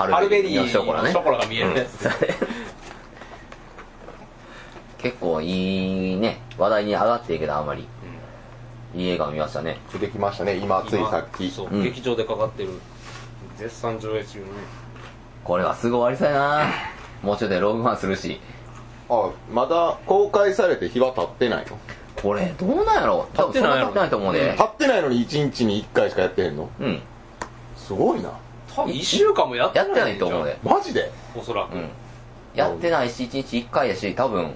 ハハルベリーのショコラね。ショコラが見えるやつ。うん。結構いいね。話題に上がっていいけどあんまり。いい映画を見ましたね。出てきましたね。今ついさっき。そう、うん。劇場でかかってる。絶賛上映中のね。これはすぐ終わりそうやな。もうちょっとでログマンするし。あまだ公開されて日は経ってないの？これどうなんやろ多分そんな経ってないと思うで。経ってないのに1日に1回しかやってへんの？うん。すごいな多分1週間もやってないやってないと思うでマジで？おそらく、うん。やってないし1日1回やし多分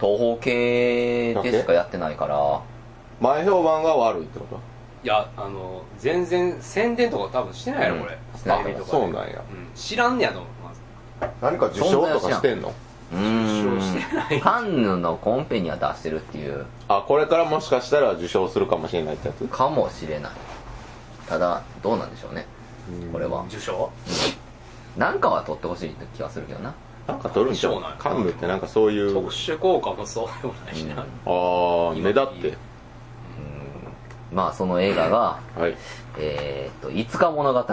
東方系でしかやってないから。前評判が悪いってこと？いやあの全然宣伝とか多分してないやろこれ、うんスタービーとかで。そうなんや。うん。知らんねやと思うまず。何か受賞とかしてんの？うーん。受賞してない。カンヌのコンペには出してるっていう。あこれからもしかしたら受賞するかもしれないってやつ？かもしれない。ただどうなんでしょうねこれは。受賞？なんかは取ってほしいって気はするけどな。なんか取るんちゃう？そうなんやカンヌってなんかそういう。特殊効果もそうでもないしな、うん。ああ目立って。まあその映画がはい。えーっと5日物語、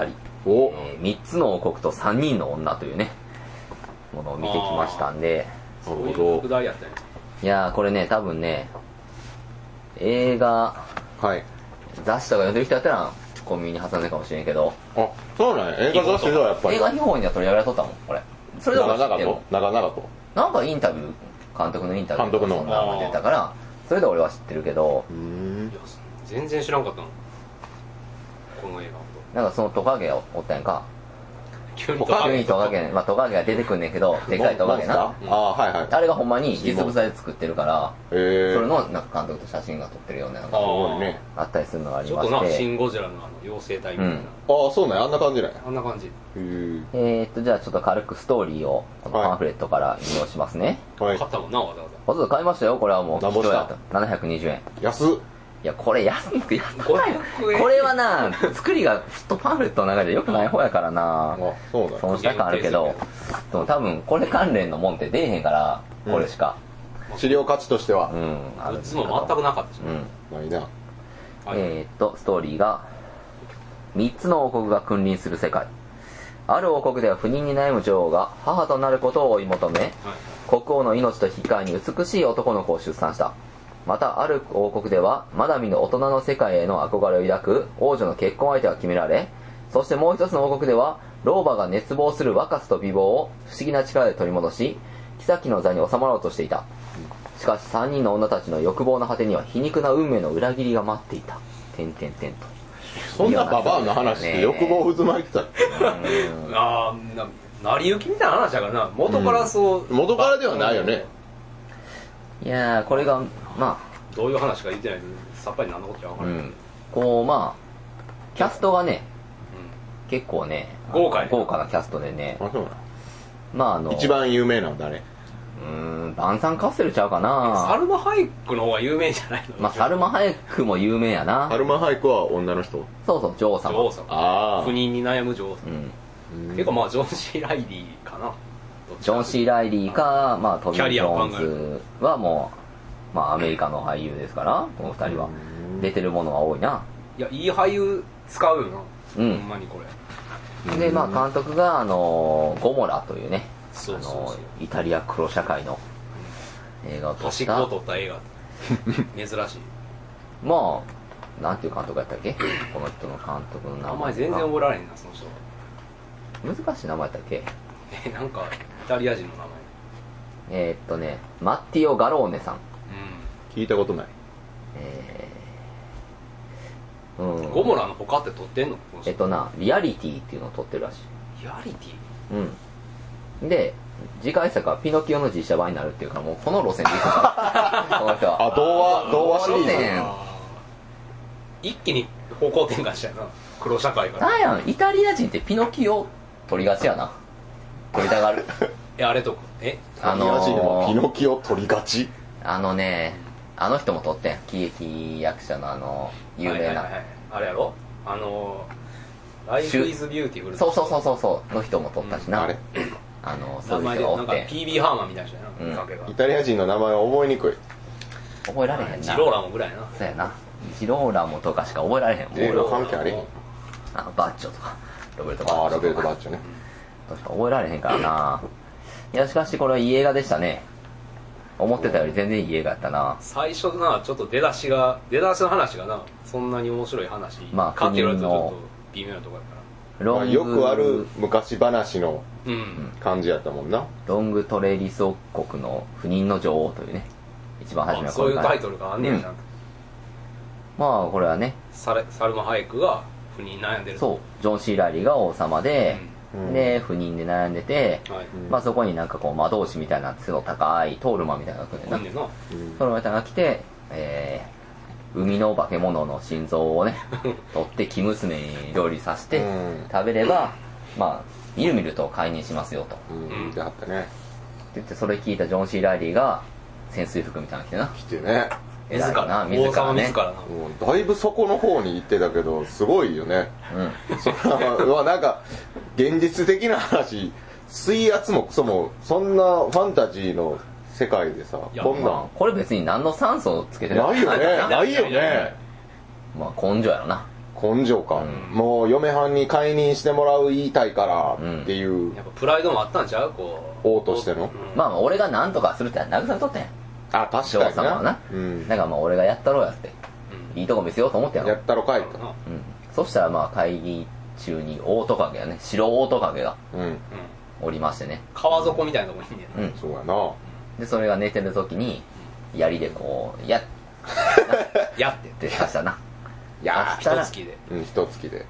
お。え3つの王国と3人の女というねものを見てきましたんで。なるほ副題やったね。いやーこれね多分ね映画どはい。雑誌とか読んでる人やったらコンビニに挟んでるかもしれんけど。あそうなんや。映画雑誌ではやっぱり。映画秘宝には取り上げられとったもんこれ。それでも知ってるもん長々と長々と。なんかインタビュー監督のインタビュー監督の。そんなのが出たからそれで俺は知ってるけど。うーん。いや全然知らんかったのこの映画。なんかそのトカゲがおったやんかと急にトカゲ。急にトカゲまあトカゲが出てくんねんけどでかいトカゲな。ああはいはい。あれがほんまに実物大で作ってるからええそれのなんか監督と写真が撮ってるようなのあがすごいね。あったりするのがありちょっとな「ましてシン・ゴジラ」のあの妖精体みたいな、うん。ああそうなんや。あんな感じなんや。あんな感じ。へええー、っとじゃあちょっと軽くストーリーをこのパンフレットから引用しますね、はい。買ったもんなわざわわざわざ買いましたよ。これはもうなんぼした。貴重やった720円。安っいやこれ安く安ざくない500円これはな作りがちょっとパンフレットの中で良くない方やからな。あそうなんや損した感あるけど。でも多分これ関連のもんって出えへんからこれしか。資料価値としては。うん、あるんですズも全くなかったしな、うん。ないな。はい。えー、っとストーリーが3つの王国が君臨する世界。ある王国では不妊に悩む女王が母となることを追い求めはい。国王の命と引き換えに美しい男の子を出産したまたある王国ではまだ見ぬ大人の世界への憧れを抱く王女の結婚相手が決められそしてもう一つの王国では老婆が熱望する若さと美貌を不思議な力で取り戻し妃の座に収まろうとしていた。しかし3人の女たちの欲望の果てには皮肉な運命の裏切りが待っていた。点々点と。そんなババアの話で欲望渦巻いてた。ああな成り行きみたいな話だからな。元からそう、元からではないよねいやーこれがまどういう話か言ってないのにさっぱり何のことか分あ、からない、うん、こうまあキャストがね結構ね豪華や豪華なキャストでねあそうなん。まああの一番有名なの誰？うーんバンサンカッセルちゃうかサなルマ・ハイクの方が有名じゃないの？まあサルマ・ハイクも有名やな。アルマハイクは女の人？そうそう女王様。女王様。あ不妊に悩む女王様。うん。結構まあジョン・シー・ライリーかなジョン・シー・ライリーか、まあ、トビー・ジョーンズはもう、まあ、アメリカの俳優ですからこの二人は。うん。出てるものが多いな。いやいい俳優使うよな、うん。ほんまにこれ。でまあ監督があのゴモラというねあのイタリア黒社会の映画を撮っ端っこをた取った映画。珍しい。まあなんていう監督やったっけ？この人の監督の名前名前全然覚えられへんなその人。難しい名前やったっけ？えなんかイタリア人の名前。えーっとねマッティオ・ガローネさん。う聞いたことない。えーうん。んゴモラの他って撮ってんの？この人えっとなリアリティっていうのを撮ってるらしい。リアリティ？うん。で、次回作はピノキオの実写版になるっていうから、もうこの路線で行くから、この人は。あ童話童話シリーズ。路線一気に方向転換したよな。黒社会からなんやん、イタリア人ってピノキオ撮りがちやな。撮りたがる。えあれとかえ？あのイタリア人はピー、ノキオ取りがちあのね、あの人も撮ってん。喜劇役者のあの、有名な。はいはいはいあれやろ？あの「Life Is Beautiful」そうそうそうそうそう、の人も撮ったしな。あれあの、そういう名前でなんか人がおって。PB ハーマンみたいな人やな、うんイタリア人の名前は覚えにくい覚えられへんな。ジローラモぐらいやなそうやな。ジローラモとかしか覚えられへん。ジローラモ関係あれへんあのバッチョとか、ロベルト・バッチョとか。ああロベルト・バッチョね覚えられへんからな。いやしかしこれはいい映画でしたね。思ってたより全然いい映画やったな。最初なちょっと出だしが出だしの話がなそんなに面白い話まあかって言われるとちょっと微妙なところやかまあよくある昔話のらうん。感じやったもんな。ロングトレリス王国の不妊の女王というね一番初めはあそういうタイルトルがあんねやちゃん。とまあこれはね。サルマ・ハイクが不妊悩んでるそう。ジョン・シー・ライリーが王様で、うんで不妊で悩んでて、うんはい。うんまあそこになんかこう魔導士みたいな背の高いトールマンみたいなのが来るんだよな。ほんでな。うんその方が来て、えー、海の化け物の心臓をね 取って生娘に料理させて、うん。食べればまあみるみると解任しますよと。うん、であったね。って言ってそれ聞いたジョン・シー・ライリーが潜水服みたいなの着てな。来てね。自偉いなら王様ね。自らな。うん。だいぶそこの方に行ってたけど、すごいよね。うん。それは なんか、現実的な話、水圧もクソも、そんなファンタジーの世界でさ、いやこんなん、まあこれ別に何の酸素をつけてるないよね。ない。よね。まあ根性やろな。根性か、うん。もう嫁はんに解任してもらう言いたいからっていう、やっぱプライドもあったんちゃう？こう。王としての。うん。まあまあ俺が何とかするって慰めとったん。やあ確かに様はな、うん、だからまあ俺がやったろうやって。うん。いいとこ見せようと思ってやろやったろかいと、うん。そしたらまあ会議中にオオトカゲがね白オオトカゲがおりましてね。川底みたいなとこにいんね。んなうん。そうやな。でそれが寝てる時に槍でこうやっ やって。て刺したな。いやしたら一月で。うん一月で。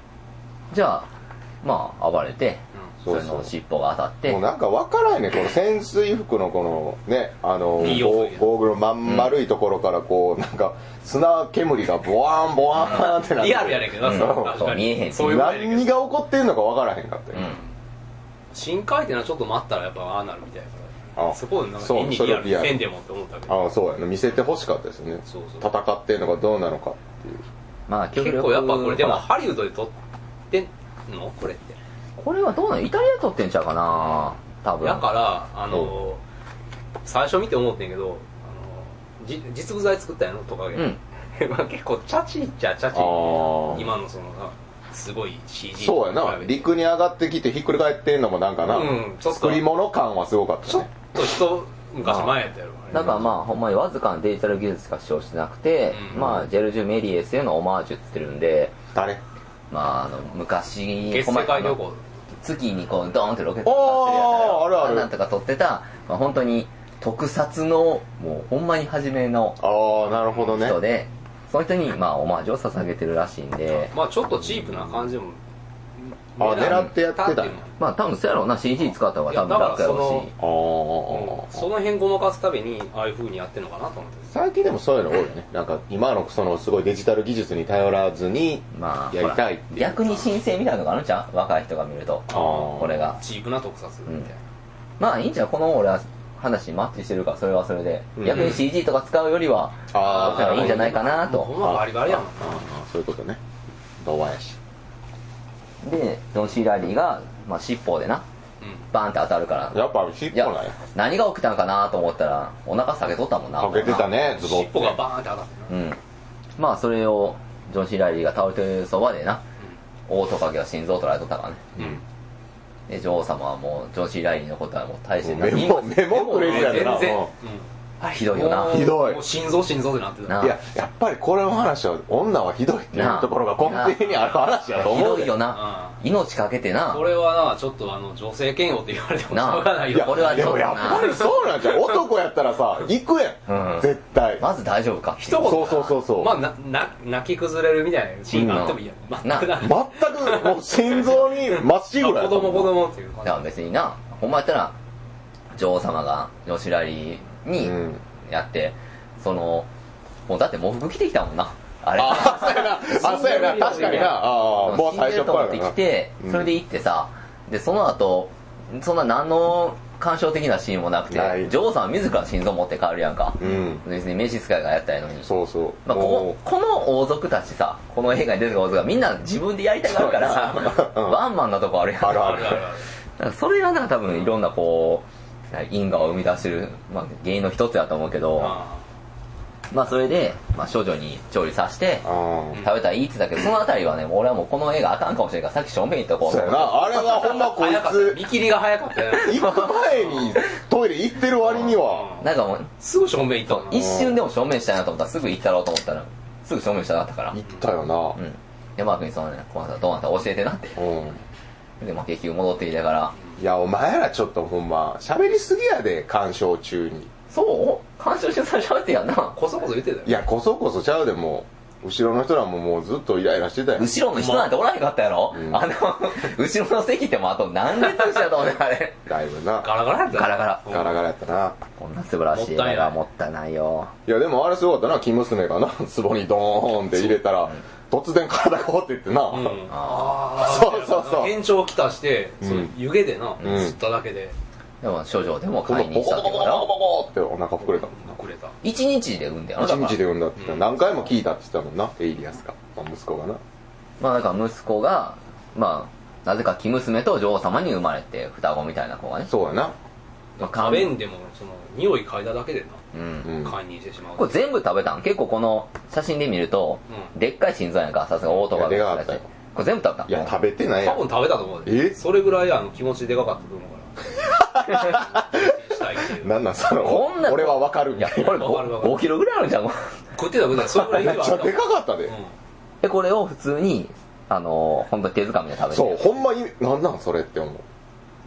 じゃあまあ暴れてそそうそう。れの尻尾が当たって。もうなんか分からんねこの潜水服のこのねあのゴーゴーグルまん丸いところからこうなんか砂煙がボワーンボワーンってなって。リアルやねんけどうん。なそう確かそう見えへんにそういう何が起こってんのか分からへんかったよ、うん。深海ってのはちょっと待ったらやっぱああなるみたいやからあそこでなんかそう変にリアルにそれリアル。せんでもって思ったけ。どああそうやな。見せてほしかったですよね。そうそう。戦ってんのかどうなのかっていう。まあ極力結構やっぱこれでもハリウッドで撮ってんの？これって。これはどうなの？イタリアで撮ってんちゃうかな？多分。だからあの最初見て思ってんけどあのじ実物大作ったんやろ？トカゲ。うん。まあ結構チャチっちゃチャチ今のそのなすごい CG そうやな。陸に上がってきてひっくり返ってんのもなんかな、うん作り物感はすごかったちょっねと一昔前やったやろだからまあほんまにわずかなデジタル技術しか使用してなくて、うん。まあジェルジュ・メリエスへのオマージュって言ってるんで。誰？まああの昔月世界旅行。月にこうドーンってロケットあーあるある。なんとか撮ってた、まあ、本当に特撮のもうほんまに初めのああなるほどね。人で、その人にまあオマージュを捧げてるらしいんで。まあちょっとチープな感じもあ狙ってやってたまあ多分そうやろうな。CG 使った方が多分楽やろうし。あーうんその辺ごまかすためにああいう風にやってるのかなと思って。最近でもそういうの多いよね。なんか今のそのすごいデジタル技術に頼らずにまあやりたいっていう。ほら逆に申請みたいなのがあるんちゃう？若い人が見ると。これが。チープな特撮みたいな、まあいいんちゃう？この俺は話にマッチしてるからそれはそれで、うん逆に CG とか使うよりはあそっちの方がいいんじゃないかなと。ほんまバリバリやもんな。ああそういうことね。童話やしでジョン・シー・ラリーが、まあ、尻尾でなうん。バーンって当たるから。やっぱ尻尾なんや何が起きたんかなと思ったらお腹下げとったもんな。かけてたねズボ尻尾がバーンって当たってなうん。まあそれをジョン・シー・ラリーが倒れてるそばでな大トカゲは心臓取られとったからね。うん。で女王様はもうジョン・シー・ラリーのことはもう大してメモメモくれるや全んな然、うんう。ん。あれひどいよな。ひどい。もう心臓心臓ってなってた。ないややっぱりこれの話は女はひどいっていうところが根底にある話やとひ思うで。どいよな。命かけてな。これはなちょっとあの女性嫌悪って言われてもしょうがないよ。これはでもやっぱりそうなんじゃん男やったらさ行くやん、うん。絶対。まず大丈夫か。一言。そうそうそうそう。まあなな泣き崩れるみたいなシーンがあってもいいや。ん、な全くな全くもう心臓にまっしぐらや子供子供っていういや感別にな。ほんまやったら女王様がジョン・にうん。やって、そのもうだって喪服着てきたもんな。あれ。ああそうやな。あそうやな。確かにな。ああもう最初からってきてうん。それで行ってさでその後そんな何の感傷的なシーンもなくて女王さんは自ら心臓持って帰るやんか、うん。別に召使いがやったやのに。そうそう。まあ、こもここの王族たちさこの映画に出てくる王族がみんな自分でやりたがるからうん。ワンマンなとこあるやん。あるじあるある。それがなんか多分いろんなこう因果を生み出してる、まあ、原因の一つやと思うけどあまあそれで、まあ少女に調理させて、あ食べたらいいって言ってたけど、そのあたりはね、俺はもうこの映画あかんかもしれんから、さっき正面行っとこあ。うそうやな。あれはほんまこいつ、見切りが早かったよね行く前にトイレ行ってる割には、なんかもう、すぐ正面行った一瞬でも正面したいなと思ったらすぐ行ったろうと思ったら、すぐ正面したなかったから。行ったよなう。ん。山君にそのね、この後どうなった？か教えてなって。うん。で、まあ結局戻ってきたから、いや、お前らちょっとほんま、喋りすぎやで、鑑賞中に。そう？干渉して最初ってやんな。こそこそ言ってたよいや、こそこそちゃうでもう、後ろの人らももうずっとイライラしてたよ。後ろの人なんておらへんかったやろ、うんあの、後ろの席ってもうあと何列したと思うねんあれ。だいぶな。ガラガラやったよガラガラうんガラガラやったな。こんな素晴らしい映画がもったいないよ。いや、でもあれすごかったな、生娘がな、壺にドーンって入れたら、突然体が掘っていってな。うんあそうそうそう延長きたして、うんその湯気でな、ん吸っただけででも少女でも買いにボコボコボコ来たってことだろボコってお腹膨れたもんな。くれた一日で産んでやろ一日で産んだって何回も聞いたって言ってたもんな、エイリアスが。まあ息子がな。まあだから息子が、まあ、なぜか生娘と女王様に生まれて、双子みたいな子がね。そうやな。まあ食べんでもその匂い嗅いだだけでな、。解任してしまう。これ全部食べたん？結構この写真で見ると、うでっかい心臓やんか、さすがオートバイいやでかかった。よこれ全部食べた？いや、食べてないやん。多分食べたと思うで。え？それぐらいあの気持ちでかかったと思うから。したいっていうなんなんそのこんな、俺はわかる。みいや、たいな。これわかるわかる。5, キロぐらいあるじゃん。食ってた食ってた。それぐらいめっちゃでかかったで。うん。で、これを普通に、あのー、本当に手づかみで食べて。そう、ほんまに、なんなんそれって思う。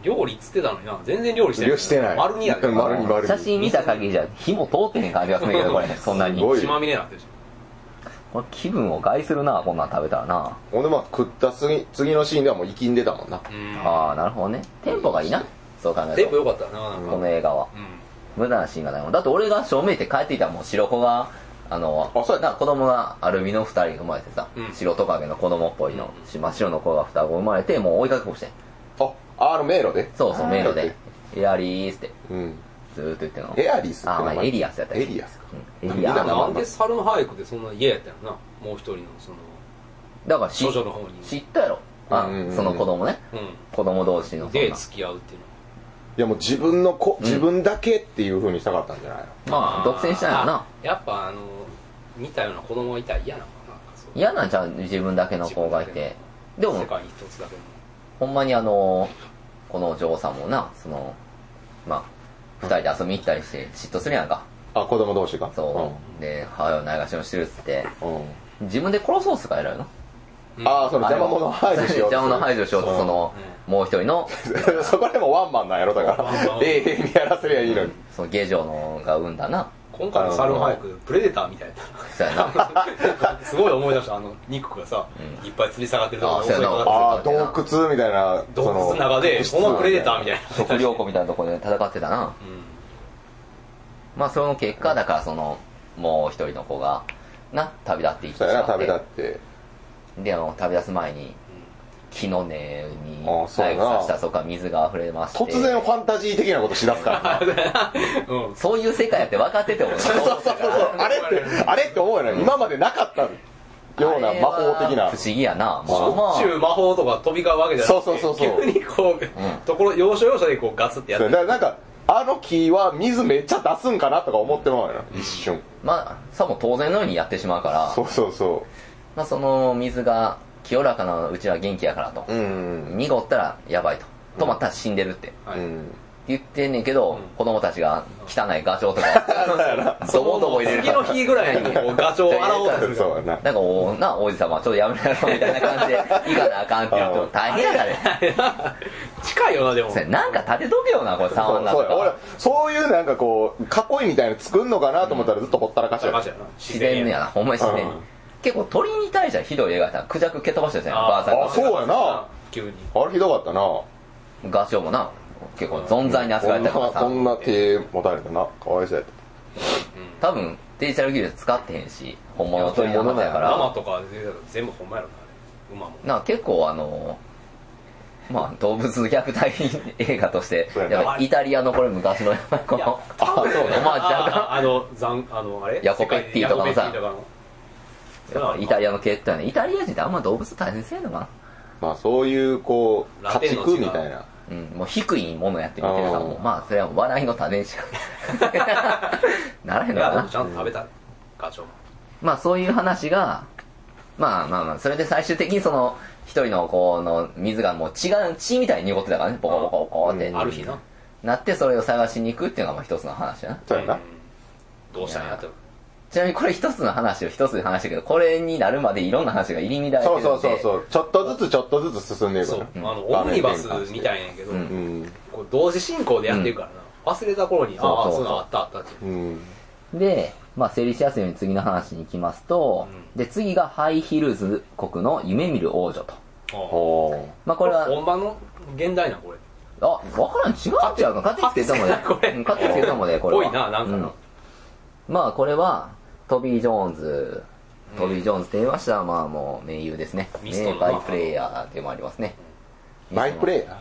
料理っつってたのにな全然料理してないしてない。丸にやで丸に丸に。写真見た限りじゃ、火も通ってへん感じがするんだけど、これ、そんなに。すごい血まみれになってるしこれ気分を害するな、こんなん食べたらな。ほんでまあ食った次次のシーンではもう生きんでたもんな。うんああ、なるほどね。テンポがいいな。そう考えると。テンポ良かったなこの映画は。う無駄なシーンがないもん。だって俺が正面って帰っていたらもう白子が、あの、あそうやったな子供がアルビの二人生まれてさ、うん白トカゲの子供っぽいの、うん真っ白の子が双子生まれて、もう追いかけっこしてん。あ、あの迷路で？そうそう、迷路で。エアリースって、うん。ずーっと言ってんの。エアリスってあ、まあ、エリアスやったエリアスか。うんエリアスな。なんでサルマハイクでそんな嫌やったんやろな？もう一人のそのだから知少女の方に知ったやろ？あうんうんうん、その子供ね。う子供同士のそんな。付き合うっていうのいやもう自分の子、自分だけっていう風にしたかったんじゃないの？まあ、独占したんやろな。あやっぱあの似たような子供がいたら嫌なのかななんかそう嫌なんちゃう自分だけの子がいて。でも世、界に一つだけのほんまにあの、この女王さんもな、その、まあ、二人で遊びに行ったりして嫉妬するやんか。あ、子供同士が？そう。で、母親をないがしろにしてるっつって、自分で殺そうっすか偉いのああ、その邪魔者排除しよう。邪魔者排除しようと、その、もう一人の、そこでもワンマンなんやろだからワンマン。永遠にやらせりゃいいのに。その下女のが生んだな。今回のサルマハイクプレデターみたいそうやな。なすごい思い出したあの肉がさ、うんいっぱい吊り下がってるところあそうやなああ、洞窟みたいな。洞窟の中でそんまプレデターみたいな食料庫みたいなところで戦ってたな。うんまあ、その結果、だからその、もう一人の子が、な、旅立っていってそうやな、しまって。旅立って。で、あの、旅立つ前に、木の根にあそうやなさしたらそこから水が溢れまして。突然ファンタジー的なことしだすからな。うんそういう世界やって分かってても、そうそうそうそう。あれって、あれって思うよね。今までなかったような魔法的な不。思議やな。しょっちゅう魔法とか飛び交うわけじゃなくてそうそうそうそう急にこう、ところ要所要所でこうガツってやってだからなんか、あの木は水めっちゃ出すんかなとか思ってまうよな、一瞬。まあ、さも当然のようにやってしまうから、そうそうそまあ、その水が清らかなうちは元気やからと。濁ったらやばいと。止まったら死んでるって。言ってんねんけど、うん子供たちが汚いガチョウとか、ドボドボ入れる次の日ぐらいにガチョウを洗おうとするそうやな。なんかおな、王子様、ちょっとやめろやろみたいな感じで、行かなあかんって言うと大変やからね。近いよなでもなんか立てとけよな、これそ触んなとうそうや俺か。そういうなんかこう囲いみたいなの作んのかなと思ったらずっとほったらかしや自然やな、ほんまに自然。結構鳥に対してはひどい映画やったら、クジャク蹴飛ばしてたよ、あー。ばあさんがあそうやな。急に。あれひどかったな。ガチョウもな、結構存在に扱われたからさ。こん。なこ、んな手持たれたな。かわいそうやっ多分デジタル技術使ってへんし、本物の鳥のはずやか生ら、とか全部ほんまやろなあれ。馬も。なんか結構あの、まあ動物虐待映画としてや、イタリアのこれ昔のこいやの、あそうオマージュあああのザンあのあれ？ヤコペッティとかのさイタリアの系ってね、イタリア人ってあんま動物大切せんのかな。まあそういうこう家畜みたいな。うん、もう低いものやってみてるから、もうまあそれは笑いの種にしかならへんのかな。いやでもちゃんと食べた課長も。まあそういう話が、まあまあまあ、それで最終的にその、一人のこの水がもう血が血みたいに濁ってたからね、ボコボコボコって。うん。ある日ななってそれを探しに行くっていうのがまあ一つの話だな。そうやな。うん。どうしたんやってちなみにこれ一つの話を一つで話したけど、これになるまでいろんな話が入り乱れてるんで。そうそうそうそう。ちょっとずつちょっとずつ進んでいく。そう、あのオムニバスみたいなんやけど、うん。うん。こう同時進行でやってるからな、忘れた頃にそうそうそう。ああそういうのあったあったってう。ん。で、まあ整理しやすいように次の話に行きますと、うで、次がハイヒルズ国の夢見る王女と。あおまあこれは、ほんまの原題なこれ。あ、わからん、違う違うか。勝手に。つけたもんで。これうん勝手につけたもんで、これは。ぽいななんかなうん。まあこれは、トビー・ジョーンズ、トビー・ジョーンズって言いましたら、まあもう名優ですね。ミストの名バイプレイヤーでもありますね。バイプレイヤ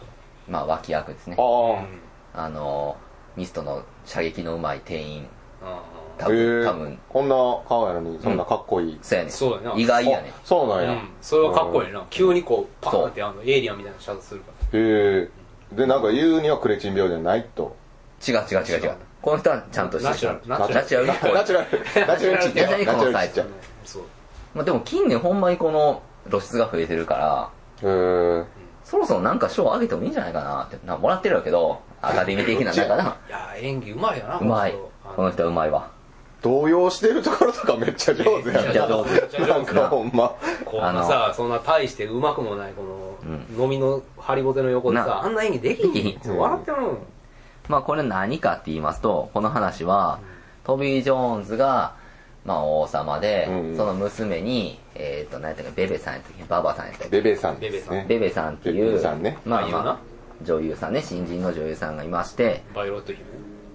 ー？まあ脇役ですね。ああ。の、ミストの射撃のうまい店員。あ多分、へえ。多分、こんな顔やのにそんなかっこいい。そうやね。そうやな。意外やねあ。そうなんや。うん。それはかっこいいな。急にこうパーンってあのエイリアンみたいなシャツするかへえ。でなんか言うにはクレチン病じゃないと。違う違う違う違う。この人はちゃんとしてナチュラル。ナチュラル。ナチュラル。ナチュラル。ちっちゃいナチュラル。ナチュラル。ちっちゃいらそう。まあでも近年ほんまにこの露出が増えてるから、へえそろそろなんか賞あげてもいいんじゃないかなって。なもらってるわけど、アカデミー的ななんかな。いや演技うまいよなうまい。この人。はうまいわ。動揺してるところとかめっちゃ上手やめっちゃ上手。なんかほんま。こんなさそんな大してうまくもないこの飲みのハリボテの横でなさあんな演技できできひんん笑ってもらうまあこれ何かって言いますと、この話は、トビー・ジョーンズが、まあ王様で、うん。その娘に、えっ、と、何やったっけ、ベベさんやったっけ、ババさんやったっけ、ベベさんですね。ベベさん。っていベう、ベさんね。まあまあ、女優さんね、新人の女優さんがいまして、バイオレット姫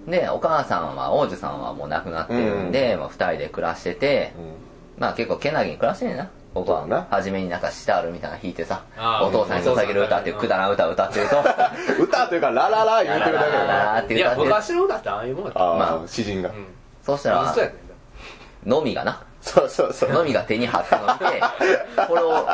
で、お母さんは、王子さんはもう亡くなってるんで、まあ二人で暮らしてて、まあ結構けなげに暮らしてんねんな。僕はそうだな、初めになんかシタールみたいなの弾いてさ、お父さんに捧げる歌っていうくだらん歌を歌ってると、う ん歌というかラララ言うてるだけララララだっていや歌ってる。昔の歌ってああいうもんやった。あまあ。詩人が。うん。そうしたらのみがな、そうそうそう。のみが手に張ったのを見て、これを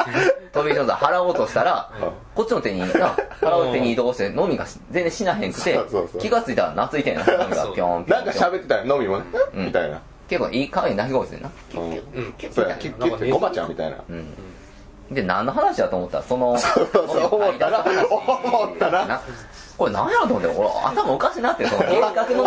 トビー・ジョーンズが払おうとしたら、こっちの手にな、払う手に移動して、のみが全然しなへんくてそうそうそう、気がついたら懐いてんな、のみがそうぴょんぴょなんんか。喋ってたよ飲みもね。うん。みたいな結構いい可愛い鳴き声するな。うん。うん。結そうやキュッキュッてゴマちゃんみたいな。うん。で、何の話だと思った？ら、その、思ったら思ったらな。これ何やろと思って、俺頭おかしなって、その 計画の俺も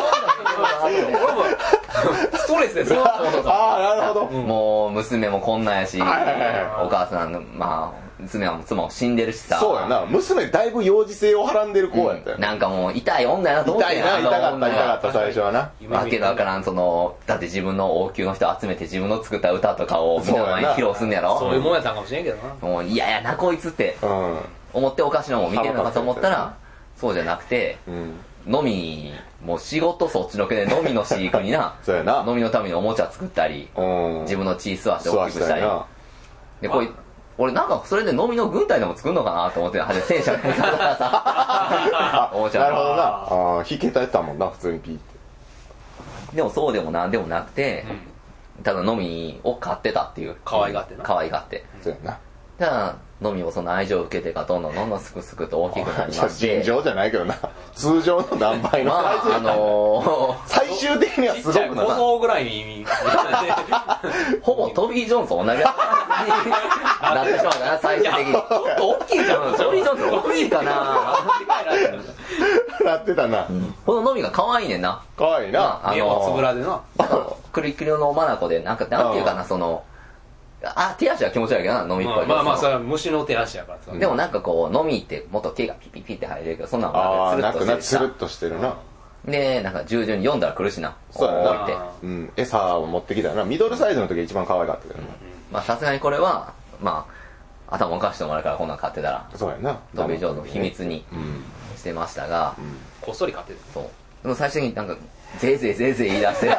ストレスですよああなるほど。もう娘もこんなんやし、おはいはいはい。母さんの、まあ、娘は妻も死んでるしさ。そうやな。娘だいぶ幼児性をはらんでる子やったよな。ん。かもう痛い女やなと思って。痛いな痛かった痛かった最初はな。わけがわからん、その、だって自分の王宮の人集めて自分の作った歌とかをみんなの前に披露すんねやろ？そういうもんやったんかもしれんけどな。もう嫌やなこいつってうん。思っておかしなもん見てるのかと思ったら、そうじゃなくて、うん。飲み、もう仕事そっちのけで飲みの飼育にな、そうやな。飲みのためにおもちゃ作ったり、うん。自分の血吸わして大きくしたり。で、こい、俺なんかそれで飲みの軍隊でも作るのかなと思って、はじめ戦車みたいなさ、おもちゃなるほどな。あー弾けたやったもんな普通にピーって。でもそうでもなんでもなくて、ただ飲みを買ってたっていう。可愛がってな。可愛がって。そうやなただ、飲みをその愛情を受けてか、どんどんどんどんすくすくと大きくなりまして。尋常じゃないけどな 通常の何倍のまあ、あのー、最終的にはちっちゃいすごくな小僧ぐらいにほぼトビー・ジョーンズと同じなってしまうかな、最終的に。ちょっと大きいじゃん。トビー・ジョーンズ大きいかな。なってたなこの飲みが可愛いねんな。かわいいなあ目をつぶのらでなまあまあそれは虫の手足やからさ。でもなんかこう、飲みってもっと毛がピピピって生えてるけど、そんなのああなくなつるっとしてるつるっとしてるな。で、なんか従順に読んだら苦しいな。そうやな。こ置いて。うん餌を持ってきたよな。ミドルサイズの時が一番可愛かったけどな。まあさすがにこれは、まあ、頭おかしてもらうからこんなん買ってたら、そうやな。トビー・ジョーンズの秘密にうん。してましたが、こっそり買ってるそう。でも最終的になんか、ぜいぜいぜいぜい言い出して、飲み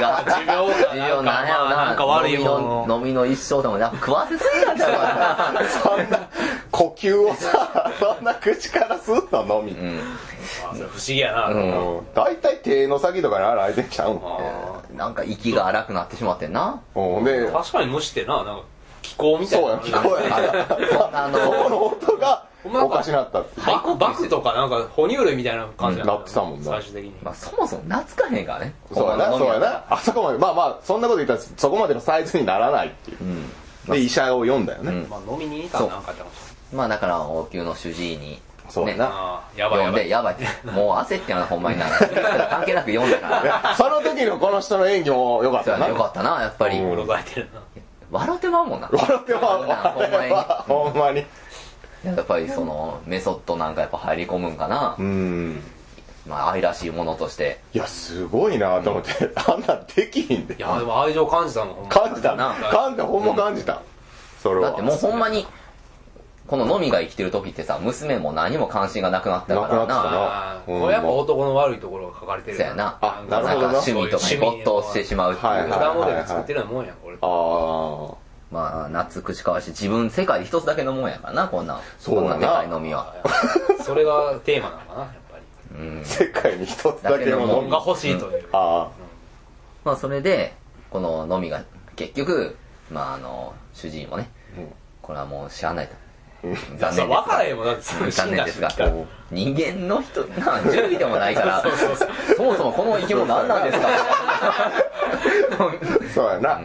が。寿命か寿命なんやろな。なんか悪いも飲みのの飲みの一生でもやっぱ食わせすぎなんちゃうかな。そんな。呼吸をさ そんな口から吸うの？飲み。うん。不思議やな。うん。うん大体手の先とかにある相手ちゃうんあなんか息が荒くなってしまってんな。うん。でー確かに虫ってな。なんか気候みたいな。そうや聞こえそんなあそこのの、音がおかしなったって。はいババクとかなんか哺乳類みたいな感じうんなってたもんな最終的に。まあそもそも懐かへんからね。そうやな、そうやな。あそこまで、まあまあ、そんなこと言ったらそこまでのサイズにならないっていう。うん。で、医者を読んだよね。うんまあ飲みに行ったらなんかあったかもしまあだから王宮の主治医に、ねそうやなれない。ああ、やばいやばい。読んで、やばいって。もう焦ってよな、ほんまにな。関係なく読んだから。その時のこの人の演技も良かったな。よかったな、やっぱり。笑ってまうもんな。笑っては、ほんまには、ほんまに。やっぱりその、メソッドなんかやっぱ入り込むんかなう。ん。まあ愛らしいものとして。いや、すごいなと思って、あんなんできひんでい。や、でも愛情感じたの、ほんま感じたな感じた、ほんま感じた。それは。だってもうほんまに、こののみが生きてる時ってさ、娘も何も関心がなくなったからなくなってたなな。ああ、うんこれやっぱ男の悪いところが書かれてるそうやな。あなるほどなんか趣味とかに没頭してしまうっていう。はいはいプラモデル作ってるようなもんやん、これ。あまあ、夏口かわし、自分世界で一つだけのもんやからな、こんな。そうこんなでかいのみは。それがテーマなのかな、やっぱり。うんあ。。世界に一つだけのものが欲しいという。あまあ、それで、こののみが、結局、まあ、あの、主治医もね、あ。うんこれはもう知らないと。残念ですそれ分からへんもんだってそれ残念ですが死んだ瞬人間の人な獣医でもないから そうそうそうそもそもこの生き物何なんですか？そうやな。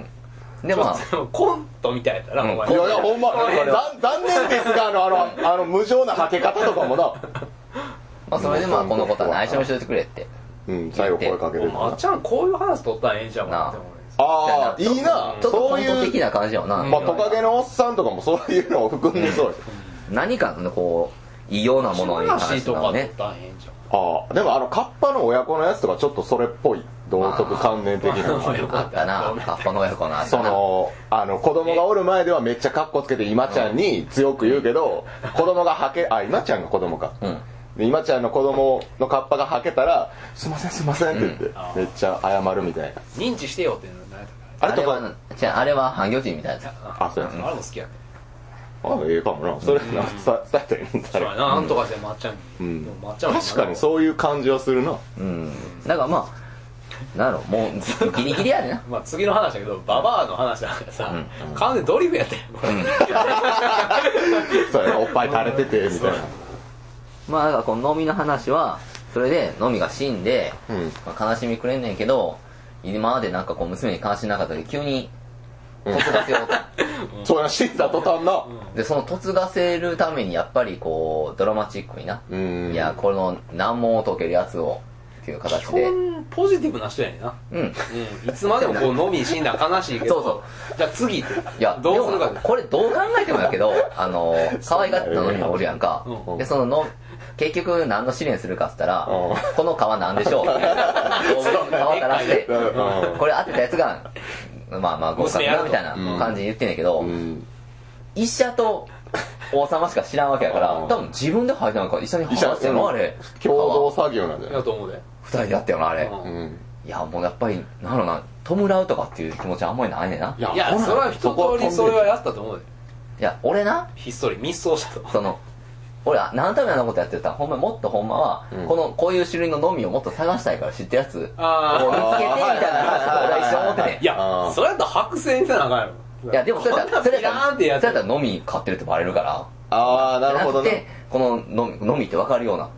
でまあコントみたいやったら、うん。お前。いやいや、ほんま、残残念ですが、あの、あの、あの、無情なはけ方とかもな。まあそれでまあこのことは内緒にしといてくれって。うん、最後声かけるまっちゃんこういう話取ったらええんちゃうかなって思う。ねあ。あ、いいな。ちょっとそうコントいう、的な感じよな、まあ、トカゲのおっさんとかもそういうのを含んでそうです。何かのこう異様なものに関話してはね。ああ、でもあの、カッパの親子のやつとかちょっとそれっぽい。道徳観念的まな。あったな。カッパの親子のそな。の、あの、子供がおる前ではめっちゃカッコつけて今ちゃんに強く言うけど、子供がはけ、あ、今ちゃんが子供か。うん。で今ちゃんの子供のカッパがはけたら、すいませんすいませんって言って、うん。めっちゃ謝るみたいな。認知してよってあれとはか、じゃああれは半魚人みたいな。やつあそうやあれも好きやねあ、ええかもな。それ、なんか伝え伝えたらそうやななんとかしてまっちゃんうんにでもまっちゃんは確かにそういう感じはするな。うんだからまあなんやろもうギリギリやでな。まあ次の話だけどババアの話だからさうん。完全にドリフやったよ。これ そうやな、おっぱい垂れてて、みたいな。まあだからこの飲みの話はそれで飲みが死んで、悲しみくれんねんけど今までなんかこう娘に関心なかったけど急に嫁がせようと。そうやな、死んだ途端な。でその嫁がせるためにやっぱりこうドラマチックにな、うん。いやこの難問を解けるやつをっていう基形で。本ポジティブな人やねんな。うん。うん。いつまでもこう飲みに死んだら悲しいけど。そうそじゃあ次。っていやどうするか。これどう考えてもやけどあの 可愛がってたのにもおるやんか、うん。でそのの結局何の試練するかっつったら、うん。この皮なんでしょう？動物の皮からしてうん。これ当てたやつがまあまあ合格だみたいな感じに言ってんねんけど、うん。医者と王様しか知らんわけやからうん。多分自分で吐いたのか医者に話してんのあれ。共同作業なんじゃないやと思うで。二人でやったよなあれ。いやもうやっぱりなんやろな弔うとかっていう気持ちあんまりないねんな。いやいやそれは一通りそれはやったと思うで。いや俺なひっそり密葬したとその俺は何のためにあんなことやってたらほんまもっとほんまは、うん。このこういう種類の飲みをもっと探したいから知ってるやつあこう見つけてみあたいな話俺は一緒に思ってていやそれやったら白線せなあかんやろいやでもそれやったらそれいやったら飲み買ってるってバレるから。ああ、なるほどね。この飲み飲みって分かるような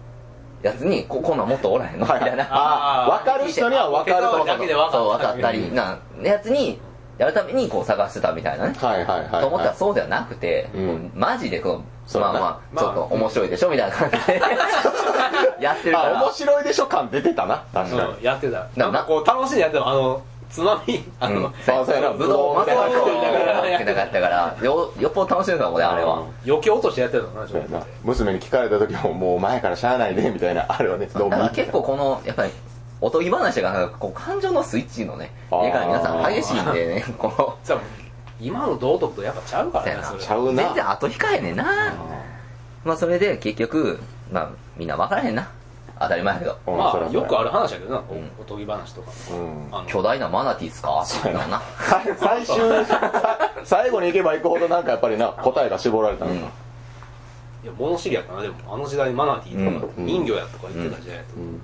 やつにここんなんもっとおらへんの？みはい。たいな。ああ、わかる人にはわかる。と。手だけで分かったそう分かったりなやつにやるためにこう探してたみたいなね。はいはいはい。と思ったらそうではなくて、マジでこのまあまあちょっと面白いでしょみたいな感じで。やってるかあ、ら面白いでしょ感出てたな。確かに。うんやってた。な。なんかこう楽しんでやってたあのつまみあの、うん。そうそうやなぶどうをまとめてぶどうをやってなかったから。よよっぽど楽しいのかもねあれは。余計落としてやってたのなちょ娘に聞かれた時ももう前からしゃあないねみたいな あれはねだから結構このやっぱりおとぎ話がなんかこう感情のスイッチのねあー。家から皆さん激しいんでね この。さ今の道徳とやっぱちゃうからね ちゃうな。全然後控えねんな。まあそれで結局まあみんな分からへんな当たり前やけど。うんまあよくある話だけどな、おん。おとぎ話とかうん。あの。巨大なマナティーっすか？って言ったのな。最終最後に行けば行くほどなんかやっぱりな答えが絞られたのか。いや物知りやったなでもあの時代にマナティーとか、うん。人魚やとか言ってた時代やと、うん。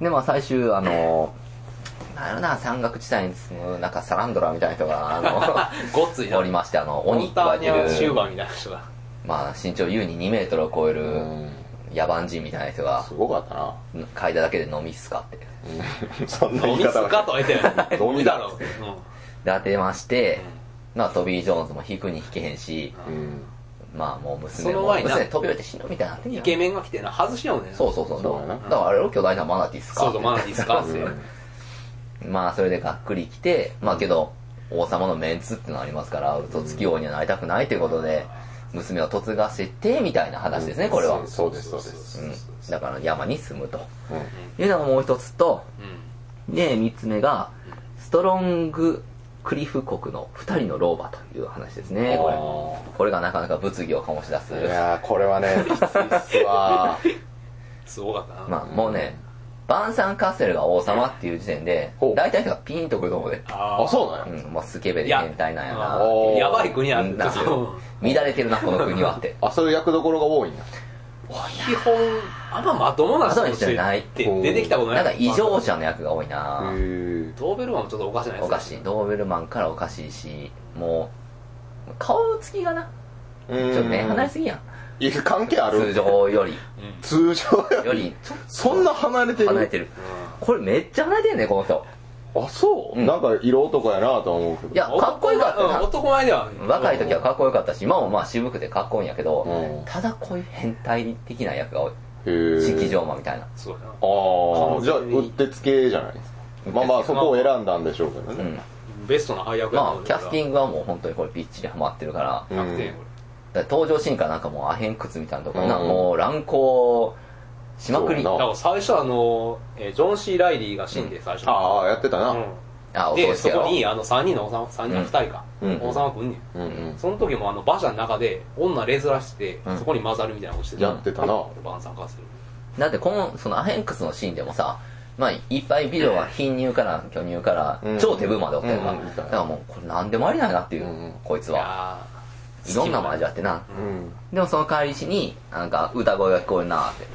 でまあ最終あのなんやろな山岳地帯に住むなんかサランドラみたいな人があの ごっついな。おりましてあの鬼ってターニャ言われてるシューバーみたいな人が。まあ身長優に2メートルを超えるうん野蛮人みたいな人がすごかったな。嗅いだだけで飲みっすかって。う んそんな言飲みすい方かとは言ってない。飲みだろ、で当てまして、まあトビー・ジョーンズも引くに引けへんし、うん。まあもう娘もその前にな。娘飛び降りて死ぬみたいになってんイケメンが来てな外しようねんそうそうそう。そうやな。だからあれを巨大なマナティスか。そうそうマナティスかって。まあそれでがっくり来てまあけど王様のメンツってのありますから嘘つき王にはなりたくないということで娘を嫁がせてみたいな話ですねこれは、そうですそうです。うん、だから山に住むと。うん。いうのがもう一つとうん。で三つ目がストロングクリフ国の二人の老婆という話ですねこれ。これがなかなか物議を醸し出す。いやーこれはねきついっすわ すごかったな、まあもうねバンサン・カッセルが王様っていう時点で大体がピンとくると思うで。あそうなんや。うん、まあスケベで変態なんやなあおーー。やばい国やうん乱れてるなこの国はって。あそういう役どころが多いんだ基本あんままともな人じゃないって出てきたことなない。んか異常者の役が多いな。ドーベルマンもちょっとおかしないですおかしい。ドーベルマンからおかしいしもう顔つきがな。ちちょっと目離れすぎやんいや関係ある？通常より。通常よより。そんな離れてる？と離れてる。これめっちゃ離れてんねこの人。あそう、うん。なんか色男やなとは思うけど。いやかっこよかった。男前では若い時はかっこよかったし今もまあ渋くてかっこいいんやけどうん。ただこういう変態的な役が多い。へえ式場魔みたいな。そうやな。ああじゃあうってつけじゃないですか。まあまあそこを選んだんでしょうけどね。うん。ベストな配役やまあキャスティングはもう本当にこれびっちりハマってるから。うん100点こだから登場シーンからなんかもうアヘン靴みたいなところな、うんもう乱行しまくり。だから最初あのえージョン・シー・ライリーが死んで最初ああやってたな、うん。でそこにあの3人の王様3人の2人か。うん。王様来んねん。うんうん。その時もあの馬車の中で女連ずらしてうん。そこに混ざるみたいなことしてやってたな。バンさん化するだってこのそのアヘン靴のシーンでもさまあいっぱいビデオは貧乳から巨乳からうん。超手部までおったやんか、うん。うんだからもうこれ何でもありなんやなっていう、うんこいついはやいろんなもん味わってな。うん。でもその帰りしになんか歌声が聞こえるなって。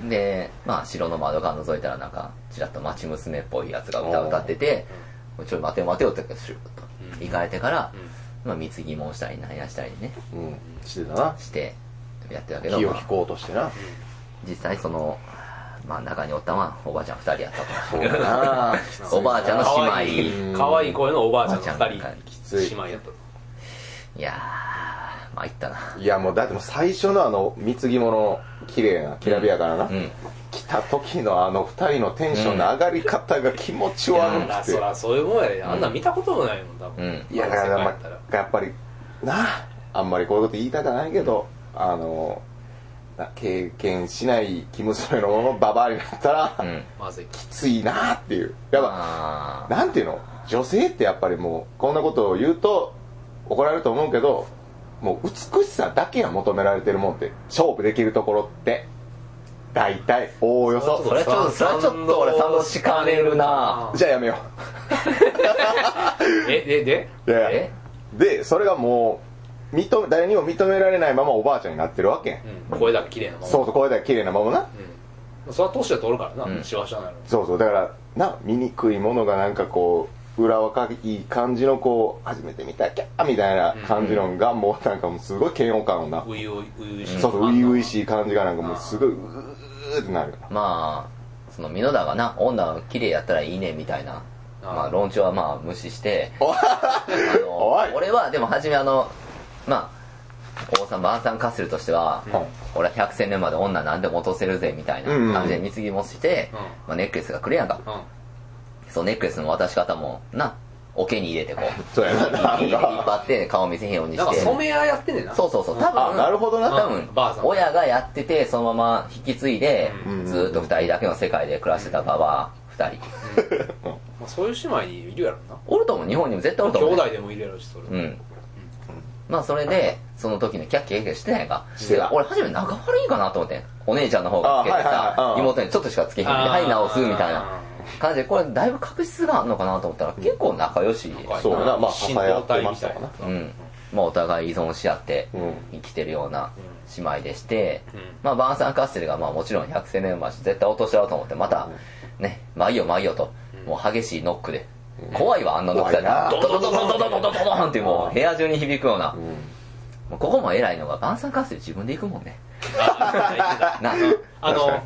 うん。でまあ城の窓から覗いたらなんかちらっと町娘っぽいやつが歌を歌ってて「ちょっと待てよ待てよ」ってシュッと。うん。行かれてから、うん。まあ、貢ぎもしたりなんやしたりね。うん。してたな。してやってたけど、まあ気を引こうとしてな。実際その真ん中におったのはおばあちゃん2人やったそうだな。と おばあちゃんの可姉妹。可愛い。声のおばあちゃんのおばあちゃん2きつい。人姉妹やったいやー参ったな。いやもうだってもう最初のあの貢ぎ物の綺麗なきらびやかなな、うん来た時のあの二人のテンションの上がり方が気持ち悪あらくて、そらそういうもんやで。あんなん見たこともないもん多分。うん。いやだから、まあ、やっぱりなあんまりこういうこと言いたくないけど、あのな経験しない生娘のままババアになったら、うん。まずい。きついなっていう。やっぱあなんていうの？女性ってやっぱりもうこんなことを言うと怒られると思うけどもう美しさだけが求められてるもんって勝負できるところって大体おおよそそれはちょっとそれはちょっと俺賛同しかねるな。じゃあやめよ えでで？ういやいや。え？でそれがもう認め誰にも認められないままおばあちゃんになってるわけ、うん。声だけ綺麗なまま。そうそうこれだけ綺麗なままな。うん。それは年は取るからうなん。しわしわなのそうそう。だからな醜いものがなんかこう裏若い感じのこう初めて見たきゃみたいな感じのがもうなんかもうすごい嫌悪感をな、ういういういしいそうそう初々しい感じがなんかもうすごいうーってなるよ。なまあその箕田がな女が綺麗やったらいいねみたいな。まあ論調はまあ無視して。俺はでも初めあのまあ王さん晩さんカッセルとしては、うん。俺は百戦年まで女何でも落とせるぜみたいな感じで貢ぎもして、うん。まあ、ネックレスがくるやんか、うんそのネックレスの渡し方もな桶に入れてこう。そうやな。引っか張って顔見せへんようになんかして染め屋やってんねんな。そうそうそう。多分あなるほどな多分。うんばあさん。親がやっててそのまま引き継いで、うん。ずーっと二人だけの世界で暮らしてたババア二人。まあそういう姉妹にいるやろな。おると思う。日本にも絶対おると兄思う、ね、弟でもいるやろしそれうん。まあそれでその時にキャッキャキャッキャしてないか。してた。俺初め仲悪いんかなと思ってお姉ちゃんの方がつけてさ妹にちょっとしかつけへんではい直すみたいな感じでこれだいぶ確執があるのかなと思ったら結構仲良し。そうやな。まあ一支心え合ってましたわないな。うん。まあお互い依存し合ってうん。生きてるような姉妹でして、うん。まあバーンサンカッセルがまあもちろん百戦錬磨し絶対落としちゃうと思ってまたねまあいいよまあいいよと。もう激しいノックで怖いわあんなノックされたら。怖いな。ドドドドドドドドドドンってもう部屋中に響くようなもうここも偉いのが晩餐合戦自分で行くもんねあなあの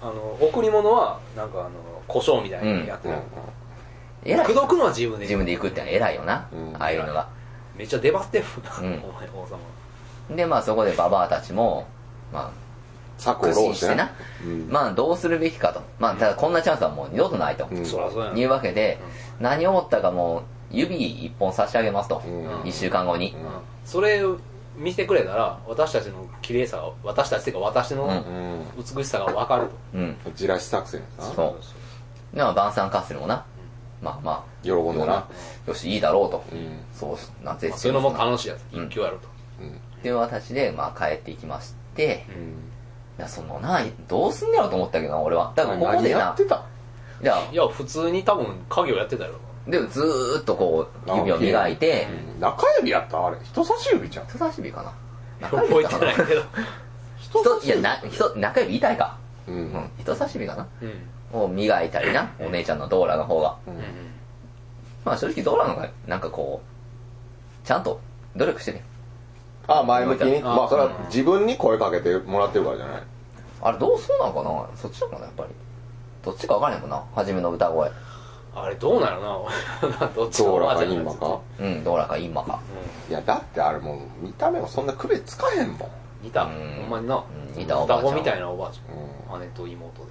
あの贈り物はなんかあの胡椒みたいなのやってるうん偉い。口説くのは自分で。自分で行くってのは偉いよな、うん。ああいうのがめっちゃ出張ってるな、うん。お前王様。でまあそこでババアたちもま策あ苦を浪ししててな、うん。まあどうするべきかと。まあただこんなチャンスはもう二度とないと、うん。そそうやな。いうわけで、何を思ったかもう指一本差し上げますと、うん。一週間後に、うん。それを見せてくれたら私たちの綺麗さが私たちっていうか私の美しさが分かると、うん。じらし作戦さそう。でまあ晩餐カッセルもな。まあまあ。喜んでな。よしいいだろうと、うん。そうなまあ絶そういうのもな楽しいやつ。うん。一挙やると、うん。っていう形でまあ帰っていきまして、うん。いやそのなどうすんねやろと思ったけどな俺は。だからここ何でな。やってた？いや。いや普通に多分家業やってたよでずーっとこう指を磨いて。うん。中指やった？あれ。人差し指じゃん人差し指かな。中覚え指かなてないけど。人いやな人中指痛いか。ううんん。人差し指かな。うんを磨いたりなお姉ちゃんのドーラの方が。うん。うんまあ正直ドーラの方がなんかこうちゃんと努力してね。あ前向きに。あまあそれは自分に声かけてもらってるからじゃない？あれどうそうなのかな？そっちなのかなやっぱり。どっちか分からへんもんな。初めの歌声。あれどうなるな俺 どっちドーラかインマか？うんドーラかインマか。いやだってあれもう見た目もそんな区別つかへんもん。似た、うん。ほんまにな、うん似たおばあちゃん双子みたいなおばあちうゃん、姉と妹で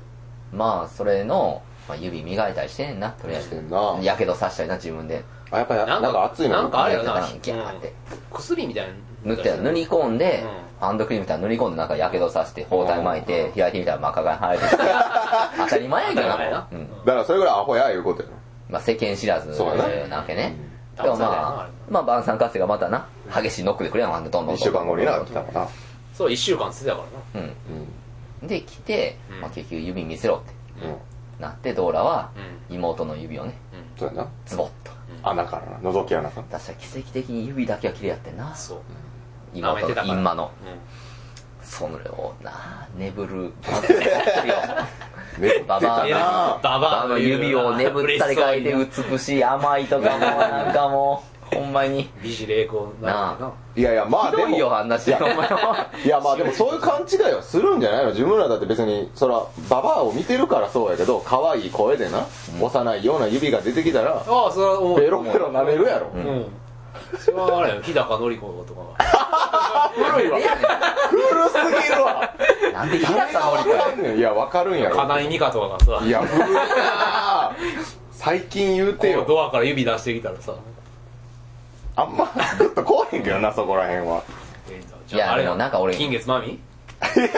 まあそれの、まあ、指磨いたりしてんな。とりあえしてずんな。やけどさしたりな自分で。あやっぱりなんか熱いの？なんかあれやな。やってたギャーって。薬みたいな。塗って塗り込んで、うハンドクリームみたいなの塗り込んでなんかやけどさして包帯巻いて開いてみたらマカが生えて。き て当たり前やけど当たり前やな、なうん。だからそれぐらいアホやいうことやまあ、世間知らずそうやな。なわけね。うん。でもまあまあ晩餐活性がまたな。激しいノックでくれやんどんどんどんどん。一週間後にな来たかな。そう1週間つってたからな。うん。うんで来て、うん。まあ、結局指見せろってうん。なってドーラはう妹の指をねそうやな。ズボッと。穴からな覗き穴から。確か奇跡的に指だけは綺麗やってんな。そう。妹舐めてたから。のインマの。うそれをな眠るバズやってるよね ババアなババアあの指を眠ったり書いて美しい甘いとかもなんかもうほんまに。美辞麗句なな。あいやいやまあでひどいよもあんなしてお前はいやまあでもそういう勘違いはするんじゃないの？自分らだって別にそらババアを見てるからそうやけど可愛い声でな幼いような指が出てきたらああそれは思う。ペロペロ舐めるやろ。うん。それはあれよ日高のり子とか。が古いわ。古すぎるわ。なんで平誰が田分からんねん。いや分かるんやろ。金井美香とかがさ。いや古いな。最近言うてよ。こうドアから指出してきたらさあんまグッとこうへんけどなそこらへんは。いやでもな。んか俺金月まみいやい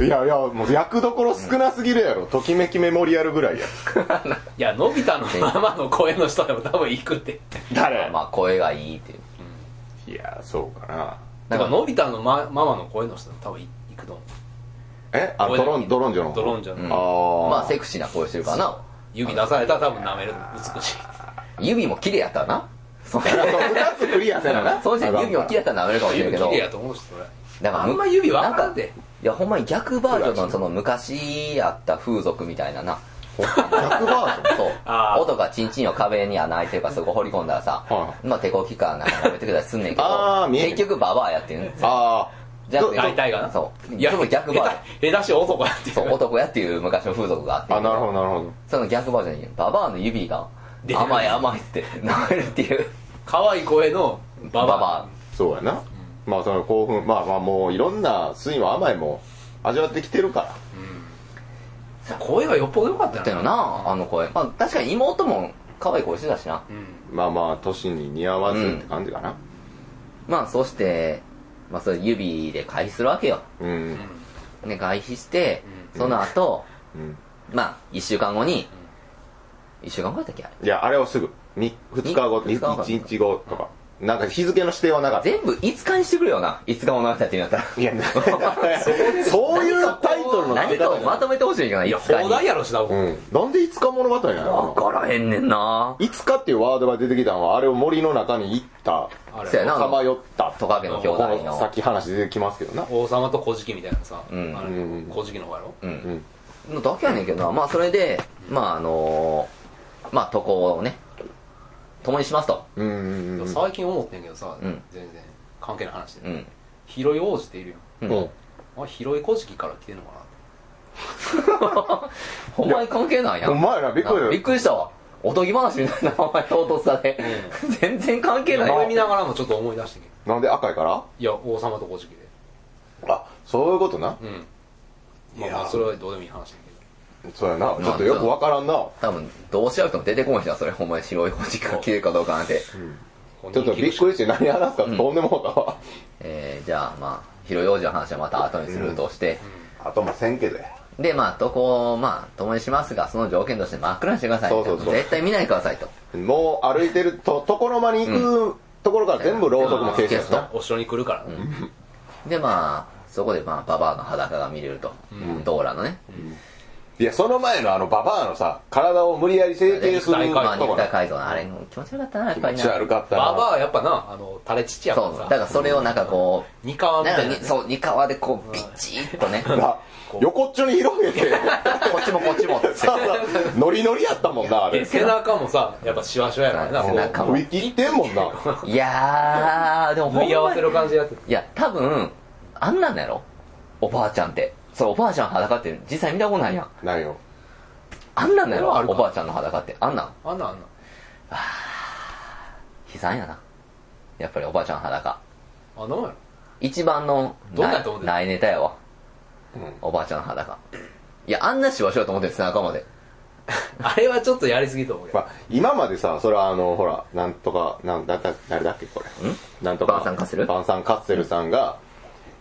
やいやいやもう役どころ少なすぎるやろ。ときめきメモリアルぐらいや。いやのび太のママの声の人でも多分行くって。誰？まあ声がいいっていう。いやそうかな。だからのび太のマママの声の人でも多分行くと思う。え？あのドロンドロンジョのドロンジョうん。のああまあセクシーな声してるからな。指出されたら多分舐める。美しい。指も綺麗やったらなそう2つクリアせなな。そうして指も綺麗やったら舐めるかもしれんけど。指やと思うしそれ。だからあんま指分なんかかんていやほんまに逆バージョンのその昔あった風俗みたいなな。逆バージョン？そう。あー。音がチンチンを壁に穴開いてるからそこ掘り込んだらさ、はまあ手こきかなんか舐めてくれたりすんねんけど結局ババアやってるんですよあじゃあ大体がな。そう。逆バージョン。下手し男やってそう男やっていう昔の風俗があって。ああなるほどなるほど。その逆バージョンにババアの指が甘い甘いって舐めるっていう可愛い声のババババア。そうやな。まあその興奮まあまあもういろんな酸いも甘いも味わってきてるから。声がよっぽど良かったよっていうのなあの声。まあ確かに妹も可愛い声してたしな。うん。まあまあ年に似合わずって感じかな。まあそしてまあそれ指で回避するわけよ。うん。で回避してうん。その後うん。まあ1週間後に1週間後やったっけ？あれいやあれをすぐ2日後二日後か1日後とか。なんか日付の指定はなかった。全部5日にしてくれよな。5日物語って言うんだったらいや そういうタイトルの何かをまとめてほしいんじゃないいや5日放題にやろし多分うん。なんで5日物語なの？分からへんねんな。5日っていうワードが出てきたのはあれを森の中に行った。あそうやなさまよった。トカゲの兄こ弟の。のさっき話出てきますけどな。王様と小敷みたいなさうん。あれうん。小敷の方やろ？ううん。んのだけやねんけどな。まあそれでまああのまあ渡航をね共にしますと。うんうんうん。最近思ってんけどさうん。全然関係ない話で、うん。広い王子っているやん。うん。う。んあれ広い古事記から来てんのかほんまに関係ないやん。お前らびっくりあびっくりしたわ。おとぎ話みたいな名前唐突さで。全然関係なこれ見ないよ。ながらもちょっと思い出してんけど。なんで赤いから？いや王様と古事記で。あそういうことな。うん。いやまあ。まあそれはどうでもいい話そうやな。ちょっとよくわからんな。多分、どうし合うとも出てこないじゃん、それ。ほんまに白い文字が消えるかどうかなんて。どちょっとびっくりして何話すか飛んでもうたわ、えー、じゃあ、まあ、広い王子の話はまた後にするとして。あともせんけどや。で、まあ、とこを、まあ、共にしますが、その条件として真っ暗にしてください。そうそうそう。絶対見ないでくださいと。もう歩いてると所間に行くところから全部ろうそくも消してと。なお城に来るから。ね、で、まあ、そこで、まあ、ババアの裸が見れると。ドーラのね。いやその前のあのババアのさ体を無理やり整形する肉体改造まあ、とこね肉体改造のあれ、気持ち悪かったな、やっぱりな。気持ち悪かったな。ババアはやっぱなあの垂れ乳やからそう、さだからそれをなんかこう、二川みたいな。かにそう、二皮でこう、ピッチッとね。な横っちょに広げて。こっちもこっちもって。さノリノリやったもんなあれ。背中もさやっぱシワシワやからな。背中も。浮きってんもんな。いやー、でもほ縫い合わせる感じでやっていや、多分、あんなんだやろ？おばあちゃんって。そう、おばあちゃん裸って実際見たことないやん。ないよ。あんなんだやろ？それはあるかおばあちゃんの裸って。あんなん？あんなんあんなん悲惨やな。やっぱりおばあちゃんの裸。あんなんやろ？一番のどんないネタやわ。うんおばあちゃんの裸。いや、あんなしわしようと思ってる背中まで。あれはちょっとやりすぎと思うけど、まあ、今までさ、それはあの、ほら、なんとか、なんだだ、誰だっけ、これ。なんとか。バンサンカッセルバンサンカッセルさんが、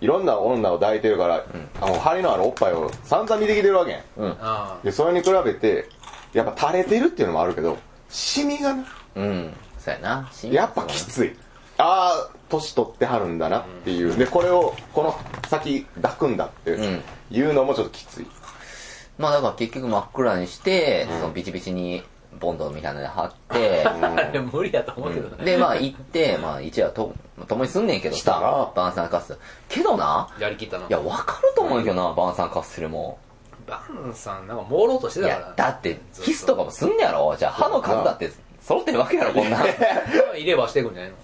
いろんな女を抱いてるから、あの、張りのあるおっぱいを散々見てきてるわけやん。うん。あで、それに比べて、やっぱ垂れてるっていうのもあるけど、シミがな、うん。そうやな。やっぱきつい。ああ、年取ってはるんだなっていう。で、これを、この先抱くんだってうんいうのもちょっときつい。まあだから結局真っ暗にして、そのビチビチにボンドみたいなので貼って、ああれ無理やと思うけどね、で、まあ行って、まあ一夜と、共にすんねんけどしたなさ、バンサンカッセル。けどな、やりきったないや、わかると思うんやけどな、バンサンカッセルも。バンさんなんか朦朧としていたからや、だって、キスとかもすんねやろじゃあ歯の数だって揃ってるわけやろ、こんなん。い入れ歯していくんじゃないの？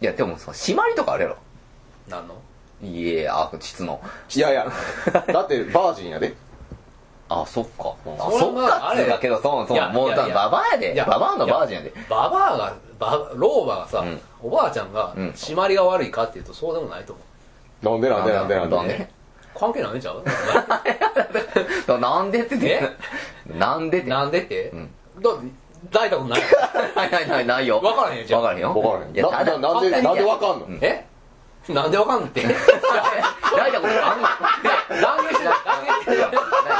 や、でもさ、締まりとかあるやろ。なんの？いえ、あ、質の。いやいや、だってバージンやで。あ、そっか。あ、そっかまあっつうだけど、そうそいうやもう、ババアやで。ババアのバージンやで。ババアがバ老婆がさ、うんおばあちゃんがうん締まりが悪いかっていうとそうでもないと思うなんでなんでなんでなんで。なんで関係ないんちゃう？なんでってて。なんでって？なんでって、んだ抱いたことないないないないないよ。分からへんよじゃあわからへんよ。わからへん。いや、ただ、ななんで、なんでわかんの？うんえ？なんでわかんのって？抱いたことあんの断言してない断言してない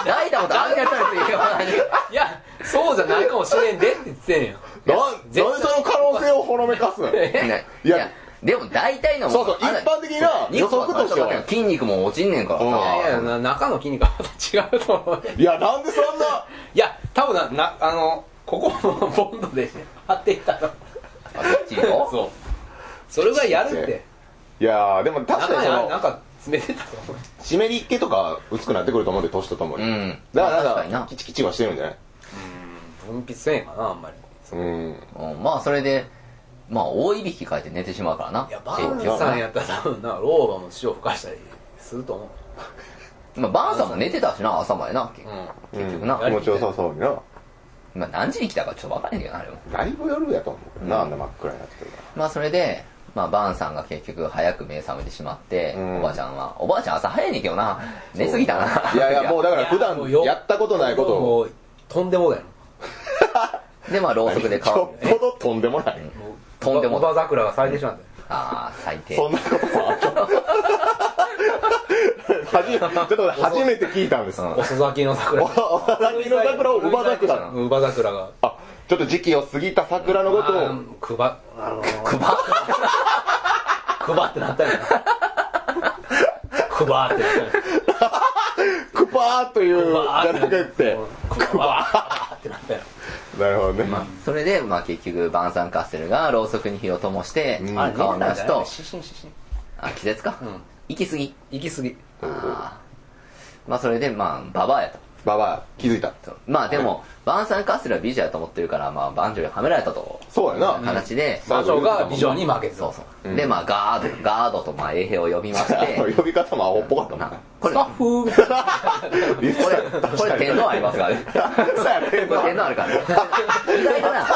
抱いたことあんねやったら言わないで。いやそうじゃないかもしれんでって言ってんやんなんなんでその可能性をほのめかすのねい。や。いや、でも大体のもそうそう、一般的な予測としては。筋肉も落ちんねんから。うん。いやいさ。やな中の筋肉はまた違うと思う。いや、なんでそんな、いや多分ななあのここのボンドで貼っていったのあっちよそう。それぐらいやるって。い。やー、でも確か中にその、になんか詰めてたと思う。湿り気とか薄くなってくると思うんで、年とともに。うん。だからななんか、キチキチはしてるんじゃない？分泌せんかなあんまり。うん。うん。まあ、それで、まあ、大いびきかいて寝てしまうからな。いやバンさんやったら多分な老婆も塩吹かしたりすると思う まあ、バンさんも寝てたしな、朝までな。う結局なうん気持ちよさそうにな。まあ、何時に来たかちょっとわからへんけどな、あれも。だいぶ夜やと思うけどな、あんな真っ暗になってるかまあ、それで、まあ、バンさんが結局早く目覚めてしまって、うんおばあちゃんは、おばあちゃん朝早いねんけどな、寝すぎたな。ら。いやいや、もうだから普段やったことないことを。とんでもだよで、まあ、ろうそくでち顔ょ、っぽどとんでもない。もうとんでも桜が咲いてしまった。よああ、最低。そんなこともあった。はじちょっと初めて聞いたんです。うん。遅咲きの桜。お咲きの桜を乳母桜。な乳母桜。があ、ちょっと時期を過ぎた桜のことを、くば。あのー、くば。くばってなったよな。くばってなったよクパ ーという、じゃなくて、くばってなったよなるほどね。それで、まあ、結局、バンサンカッセルがろうそくに火を灯して、うん顔を出すと、あ、季節か？うん行き過ぎ。行き過ぎあーまあ、それで、まあ、ババアやと。ババア気づいた。まあでも、バンサンカッセルは美女やと思ってるから、まあ、バンジョーにはめられたと。そうやな。形で、魔女が美女に負けてた。そうそう。で、まあ、ガード、ガードと、まあ、衛兵を呼びまして、呼び方もアホっぽかったななこれ、スタッフ。みたいな言ってこたれ、これ天皇ありますから。ね。天皇。これ天皇あるからね。意外とな、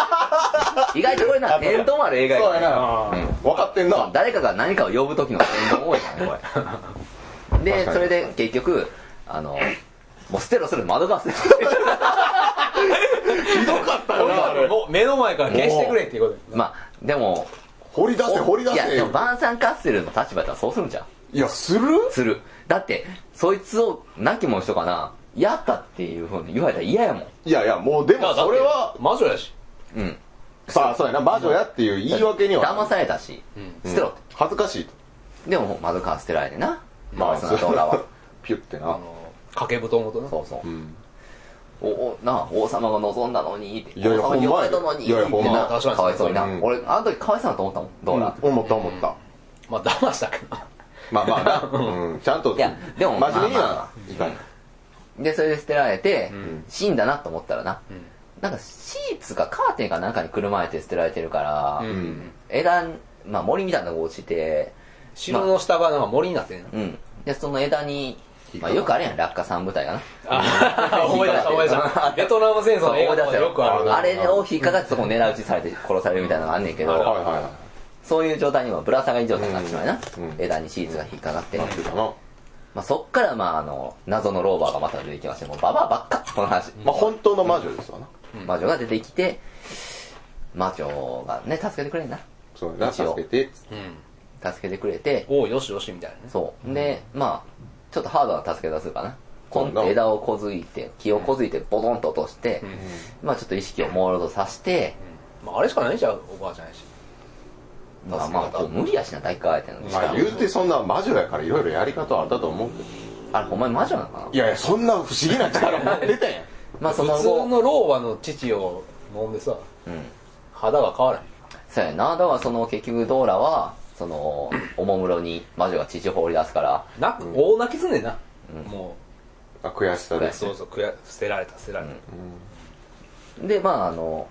意外とこれな、天皇ある映画やそうやな。分かってんな。誰かが何かを呼ぶ時の天皇多いからね、これ。で、それで結局、あの、もう捨てろ捨てろ窓ガス。ひどかったよなあれもう目の前から消してくれっていうことでまあ、でも、掘り出せ掘り出いや、でせもバンサンカッセルの立場だったらそうするんじゃん。いやする？する。だって、そいつを亡き者人かな、やったっていうふうに言われたら嫌やもん。いやいやもうでもそれは魔女やしうん。さあそうやな魔女やっていう言い訳には騙されたし、うん捨てろって。恥ずかしいとでも、窓から捨てられてな。まあその動画は。ピュってなあの掛け布団ごとな。そうそう。う。ん。お、お、なあ、王様が望んだのに、って。いやいや王様に呼ばれたほんまやのに、いやいや確かにかわいそうにな。うん。俺、あの時かわいそうなと思ったもん、どうな。うん。思った思った。まあ騙したけどな。まあまあな。うん。ちゃんといやでも真面目にまあまはいかない。で、それで捨てられて、ん。死んだなと思ったらな、うん。なんかシーツかカーテンかなんかにくるまれて捨てられてるから、うん。枝、まあ森みたいなのが落ちて、城の下がなんか森になってんなうん。で、その枝に、まあよくあるやん、落下三部隊がな。あ思い出した思い出した。ベトナム戦争の映画とよ。くあるな。あれを引っかかってそこ狙い撃ちされて殺されるみたいなのがあんねんけど、そういう状態にもぶら下がり状態になってしまうな、枝にシーツが引っかかって、まあ、そっからまああの謎のローバーがまた出てきましてもうババアばっかこの話、まあ本当の魔女ですわな。魔女が出てきて魔女がね助けてくれんな。そうやな。助けて。うん。助けてくれて。おうよしよしみたいなね。そう。でまあちょっとハードな助け出するかな。コン枝をこづいて木をこづいてボトンと落として、まあちょっと意識を朦朧とさして、まああれしかないじゃんおばあちゃんやし。まあまあこう無理やしな大会相手なの。にまあ言うてそんな魔女やからいろいろやり方はあったと思うけど。あれほんまに魔女なのかな？いやいやそんな不思議な力持ってたやん。まあその普通後の老婆の父を飲んでさうん。肌が変わらへん。そうやな。だからその結局ドーラはそのおもむろに魔女が父放り出すから。な大泣きすんねんな。もあ悔しさで。うそうそう悔や捨てられた捨てられた。でまああの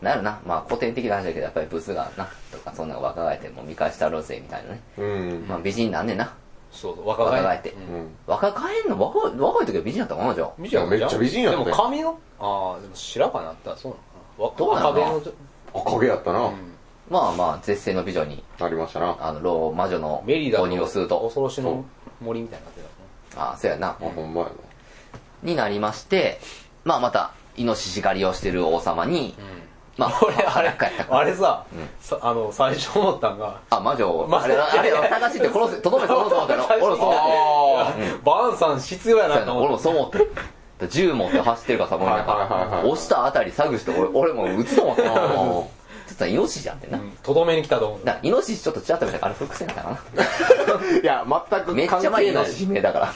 なんやろな。まあ古典的な話だけどやっぱりブスがなとかそんなの若返ってもう見返したろうぜみたいなね。うん。まあ美人なんねんな。そうそう若返若返って、うん。若返んの若い若い時は美人だったかなじゃあ。美人やめっちゃ美人やったよでも髪のああでも白髪なったらそうなのかな。どうなの？赤毛のちょ赤毛やったな、うんまあまあ絶世の美女にありましたな。あの老魔女のメリダ購入をすると。恐ろしの森みたいになってたああそうやな。あほんまやな。になりましてまあまたイノシシ狩りをしてる王様に、まあ俺あれ裸やったから。あれさ,、さあの最初思ったんがあ魔女を、まあれあれを探して殺せとどめとどめと思ったの。俺もそう思って。あバーンさん必要やそうやな俺なと思ってもそう思って。銃持って走ってるからさもうなんはいはいはいはいか押したあたり探して俺俺も撃つと思ってちょっとイノシシやってんな、うんとどめに来たと思う。だイノシシちょっとちらっと見たからあれ伏線だか ないや全くめっちゃ関係ない前にイノシシ見えたから。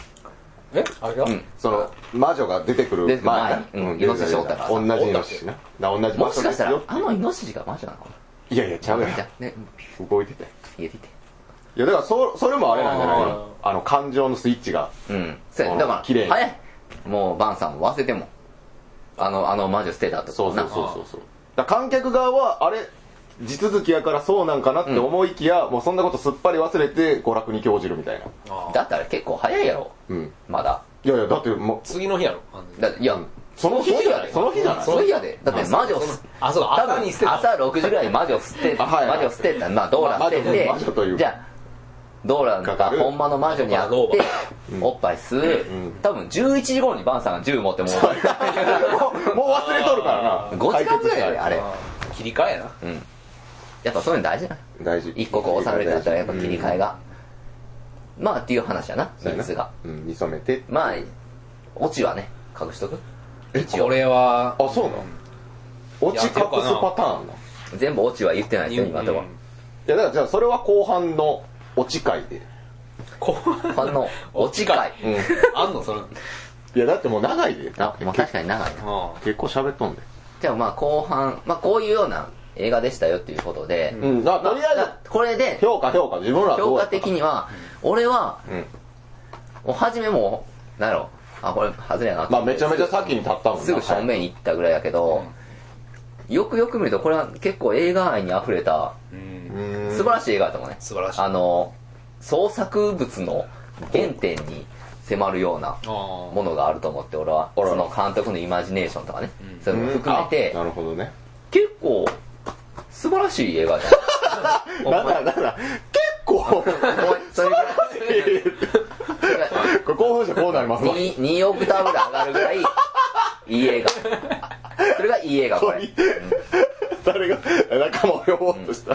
え？あれが、うん。その魔女が出てくる出てくる前。に前。うんイノシシおったから同じイノシシな同じ場もしかしたらあのイノシシが魔女なのかいやいやちゃうやんじゃあね。動いてて。入れていて。いやだからそそれもあれなんじゃないあのあの感情のスイッチが。うん。そうやうんだから綺麗に。早い。もうバンさんも忘れても。あのあの魔女捨てたとそうそうなそうそうそうだ観客側はあれ地続きやからそうなんかなって思いきや、もうそんなことすっぱり忘れて娯楽に興じるみたいな。だってあれ結構早いやろ。うん。まだ。いやいやだっても次の日やろ。完全にだいやその日やで。その日じゃない。その日やで。だって魔女あそう朝に捨てた。分朝6時ぐらいに魔女捨てあはいはい魔女捨てたまあドーラ捨てて魔女魔女というか。じゃあドーラがほんまの魔女に会っておっぱい吸う。多分11時頃にバンさんが銃持ってもううもう もう忘れとるからな。5時間ぐらいやであれ。切り替えやな。うん。やっぱそういうの大事な。大事。一刻を収めるってなったらやっぱ切り替えが。まあっていう話やなそうやな。3つが。うん見初めて。まあオチはね隠しとく。一応。これはあそうなの？落ち隠すパターンな全部オチは言ってないですよ今のところ。いやだからじゃあそれは後半の落ち回で。こうファンのオチ会うん。あんの？それ。いやだってもう長いで。あまあ確かに長い結構喋っとんで。じゃあまあ後半、まあこういうような映画でしたよっていうことで、うん。だとりあえだこれでず評価評価自分らはどう評価的には、俺は、うん。もう初めもう、なんやろ、あ、これ外れやな。ってまあめちゃめちゃ先に立ったもんな。すぐ正面に行ったぐらいやけど、よくよく見るとこれは結構映画愛に溢れたうんうん素晴らしい映画だと思うね。素晴らしい。あの、創作物の原点に迫るようなものがあると思って、俺は、あらその監督のイマジネーションとかね、うん。そういうのも含めてあ、なるほどね。結構、素晴らしい映画じゃん。なんだなんだ。結構 それぐらい、それぐらいこれ興奮してこうなりますわ。2, 2オクターブぐらい上がるぐらい、いい映画。それがいい映画、これ。うん誰が仲間を呼ぼうとした、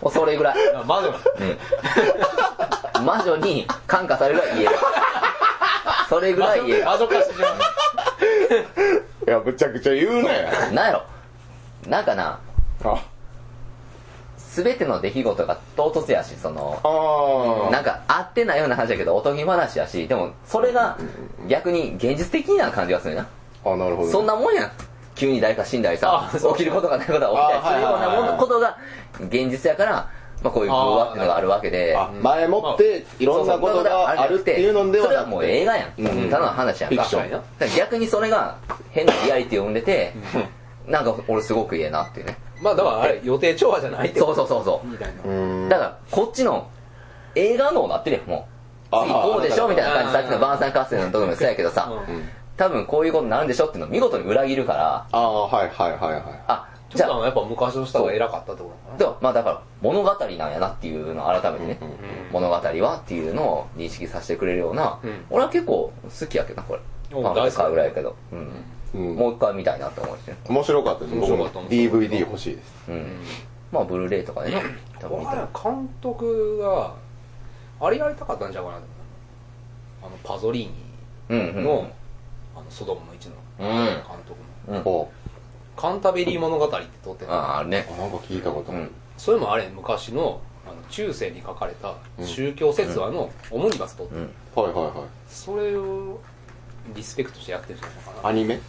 もうそれぐらい。あ魔女うん魔女に感化されるいいい映画。それぐらいいい映画。魔女化していやむちゃくちゃ言うなやなんやろ。なんかな、あすべての出来事が唐突やし、その、あなんか合ってないような話だけど、おとぎ話やし、でもそれが逆に現実的な感じがするな。あなるほどそんなもんやん。急に誰か死んだりさ起きることがないことが起きたりするようなものことが現実やから、まあこういう偶話っていうのがあるわけで、あ前もっていろんなことがあるっていうのではそれはもう映画やん。うんただの話やんか。逆にそれが変なリアリティを生んでて、なんか俺すごくいいなっていうね。まあだからあれ予定調和じゃないってそうそうそうそう。みたいなうん。だから、こっちの映画脳なってるよ、もう。あ次こうでしょみたいな感じ、あさっきの晩餐合戦のところもそうやけどさ、う。ん多分こういうことになるんでしょっていうのを見事に裏切るから、ああはいはいはいはいあ、ちじゃあ、やっぱ昔の人が偉かったってことでもまあだから物語なんやなっていうのを改めてね、うん物語はっていうのを認識させてくれるような、うん。俺は結構好きやけどな、これ。おパンフ買うぐらいやけど、うんうんもう一回見たいなって思うしね。面白かったです面白かった DVD 欲しいですうん。なまあ、ブルーレイとかでね、多分見たら。監督があれやりたかったんちゃうかなあのパゾリーニうんうん。の,、あのソドムの一のうん監督のうん。おカンタベリー物語って撮ってたああ、ね。あなんか聞いたことあるうん。それもあれ昔のあの中世に書かれた宗教説話のオムニバス撮って、うん。はいはいはいそれをリスペクトしてやってるんじゃないかな。アニメ？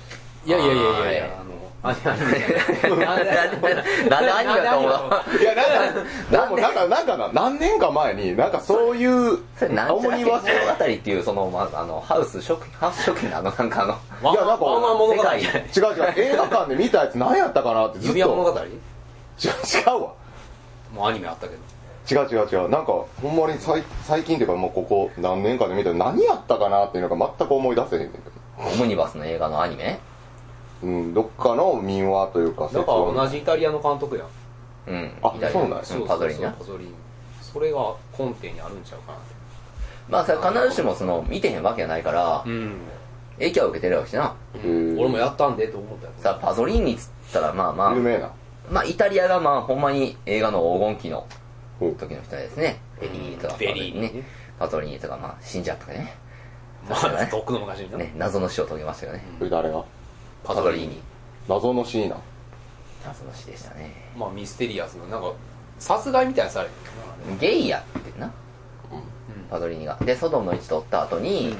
いやいやいやいや。い。やあのアニメなんで、なんで、なんでアニメだと思うのいやなんかでもなんかなんかな何年か前になんかそういうそれなんちゃら物語っていう、その、まあ、あの、ハウス食品、ハウス食品のあの、なんかあの、いやなんか世界違う違う映画館で見たやつ何やったかなってずっと指輪物語違う違うわもうアニメあったけど違う違う違う。なんかほんまに最最近っていうかもうここ何年かで見たら何やったかなっていうのが全く思い出せへんねんけど。オムニバスの映画のアニメ？うんどっかの民話というかだから同じイタリアの監督やん。うん。あイタリアそうなんや。んパゾリーニな。パゾリーニそれが根底にあるんちゃうかなって。まあ、それ必ずしも、その、見てへんわけじゃないから、うん。影響を受けてるわけしな。へー。俺もやったんでと思ったよ。さあ、パゾリーニっつったら、まあまあ。有、名な。まあ、イタリアがまあ、ほんまに映画の黄金期の時の人ですね。フェリーとか、フェリーね。パゾリーニとか、まあ、死んじゃったとかね。まあとっくの昔になね、謎の死を遂げましたよね。それ誰が？パゾリーニ。謎のシーナ謎の死でしたね。まあミステリアスななんか殺害みたいなされゲイやってな。パゾリーニが。で、ソドムの位置取った後に、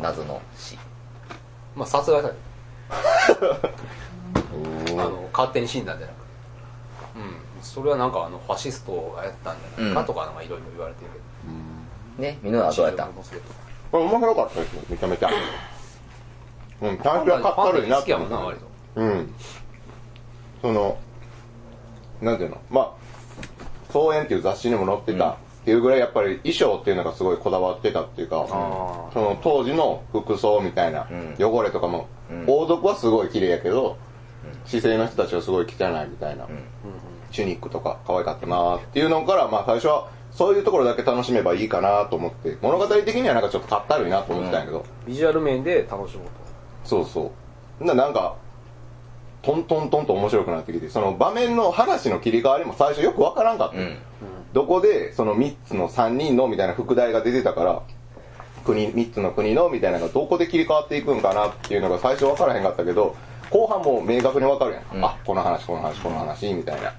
謎の死。まあ殺害される あの勝手に死んだんじゃなくそれはなんかあのファシストがやったんじゃないかとかなんかいろいろ言われてるけど。ね、ミノはどうやった？これ面白かったですよめちゃめちゃうん。最初はかっこ悪いなっ割とたうん。そのなんていうのまあ「総演」っていう雑誌にも載ってたっていうぐらいやっぱり衣装っていうのがすごいこだわってたっていうかあその当時の服装みたいな、うん。汚れとかも、うん。王族はすごい綺麗やけど、姿勢の人たちはすごい汚いみたいな、んチュニックとか可愛かったなっていうのから、まあ最初はそういうところだけ楽しめばいいかなと思って、物語的にはなんかちょっとかったるいなと思ってたんやけど、ビジュアル面で楽しもうそうそう。ななんか、トントントンと面白くなってきて、その場面の話の切り替わりも最初よくわからんかった。うん。どこでその3つの3人のみたいな副題が出てたから国3つの国のみたいなのがどこで切り替わっていくんかなっていうのが最初分からへんかったけど後半もう明確に分かるやん、うんあこの話この話この話みたいな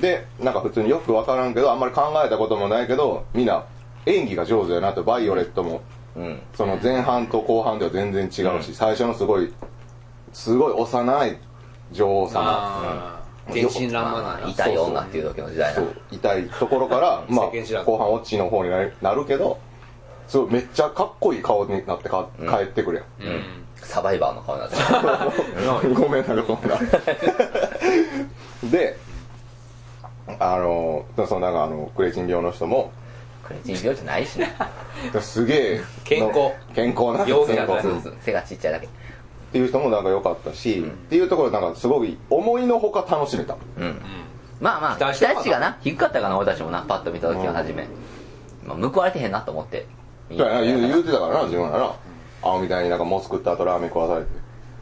でなんか普通によく分からんけどあんまり考えたこともないけどみんな演技が上手やなとバイオレットも。うん。その前半と後半では全然違うし、うん。最初のすごいすごい幼い女王様。天真爛漫なまあ、痛い女っていう時の時代な。そう。痛いところから、まあ、後半オチの方になるなるけど、そうめっちゃかっこいい顔になってかうん。帰ってくるやん、うん。サバイバーの顔になってる。ごめんなんかそんな。であのそのなんかあのクレチン病の人もこれ人病じゃないしね。すげえ健康。健康な陽気な健康。そうそう。背がちっちゃいだけ。っていう人もなんか良かったし、っていうところなんかすごい思いのほか楽しめた。うん。まあまあ期期待値がな。低かったかな俺たちもなパッと見た時は初め、まあ、報われてへんなと思って。言う言うてたからな自分らな。青みたいになんかモス食った後ラーメン食わされて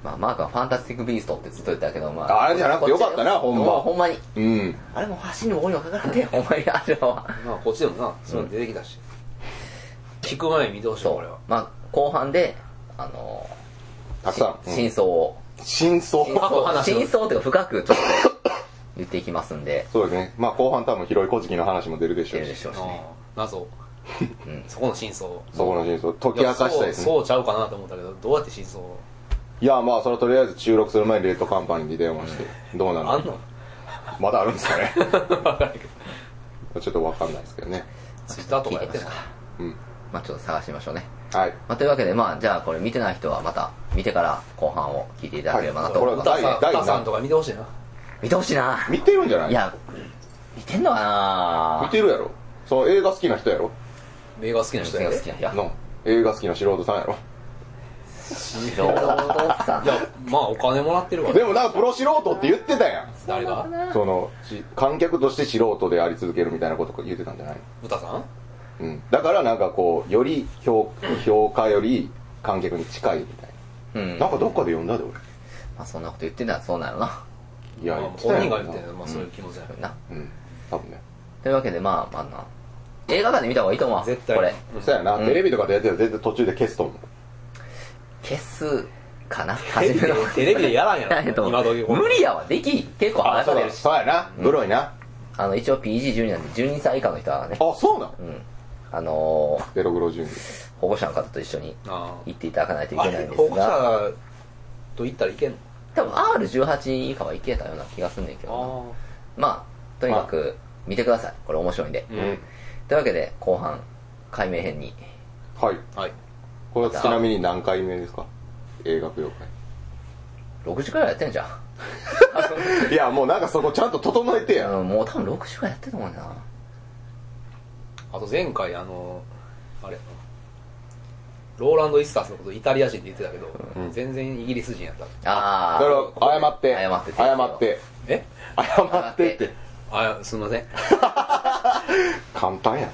まあ、マークはファンタスティック・ビーストってずっと言ってたけど、まあ。あれじゃなくてよかったなほんま。ほんまに。うん。あれも橋にも鬼もかからんで、ほんまに。あれは。まあこっちでもなそういうの出てきたし。聞く前に見てほしいこれは。まあ、後半で、あのたくさん、し真相を、真相？真相。話。を真相っていうか深くちょっと言っていきますんで、そうですね。まあ後半多分広い古事記の話も出るでしょうし。出るでしょうし謎。うん。そこの真相。そこの真相。解き明かしたいですね。そうそうちゃうかなと思ったけどどうやって真相をいやまあそれはとりあえず収録する前にレッドカンパニーに電話して、どうなの？あんの？まだあるんですかね。分からんけど。ちょっとわかんないですけどね。ツイッターとかやってうん。まあちょっと探しましょうね。はい。まあ、というわけで、まあ、じゃあこれ見てない人はまた見てから後半を聞いていただければなと。はい。これは歌さん第歌さんとか見てほしいな。見てほしいな。見てるんじゃない？いや、見てんのかな。見てるやろ。その映画好きな人やろ？映画好きな人やで。映画好きな人や。の映画好きな素人さんやろ素人さんい。やまあお金もらってるわでもなんかプロ素人って言ってたやん。誰がそのし観客として素人であり続けるみたいなこと言ってたんじゃない？歌さん？うん、だからなんかこうより評評価より観客に近いみたいうん。ななんかどっかで読んだでまあそんなこと言ってんだらそうなの。な。俺いやまあ言ってたやん本人が言ってんのまあそういう気持ちだよな。うん。多分ね。というわけで、まあ、まあな。映画館で見た方がいいと思うわ。絶対。これ。うん。そうやな、うん。テレビとかでやってたら絶対途中で消すと思う消すかな初めの。テレビでやらんやろ 今時無理やわ。できん。結構あそうだ話されるし。そうやなグロいな、あの、一応 PG12 なんで12歳以下の人はね。あそうなん？うん。あのー、ベログロ順保護者の方と一緒にあ行っていただかないといあけないんで保護すが、者と言ったらいけんの？多分 R18 以下はいけたような気がすんねんけどまあ、とにかく見てください。これ面白いんで。ううんんというわけで、後半、解明編に。はいはいこれはちなみに何回目ですか？映画舞踊6時くらいやってんじゃん。会 いやもうなんかそこちゃんと整えてや、うん、もう多分6時くらいやってると思うな。あと前回あのあれ？ローランド・イスタースのことイタリア人って言ってたけど、うん。全然イギリス人やった。あそれを謝って。謝って謝って。え？謝ってって。あすみません。簡単やな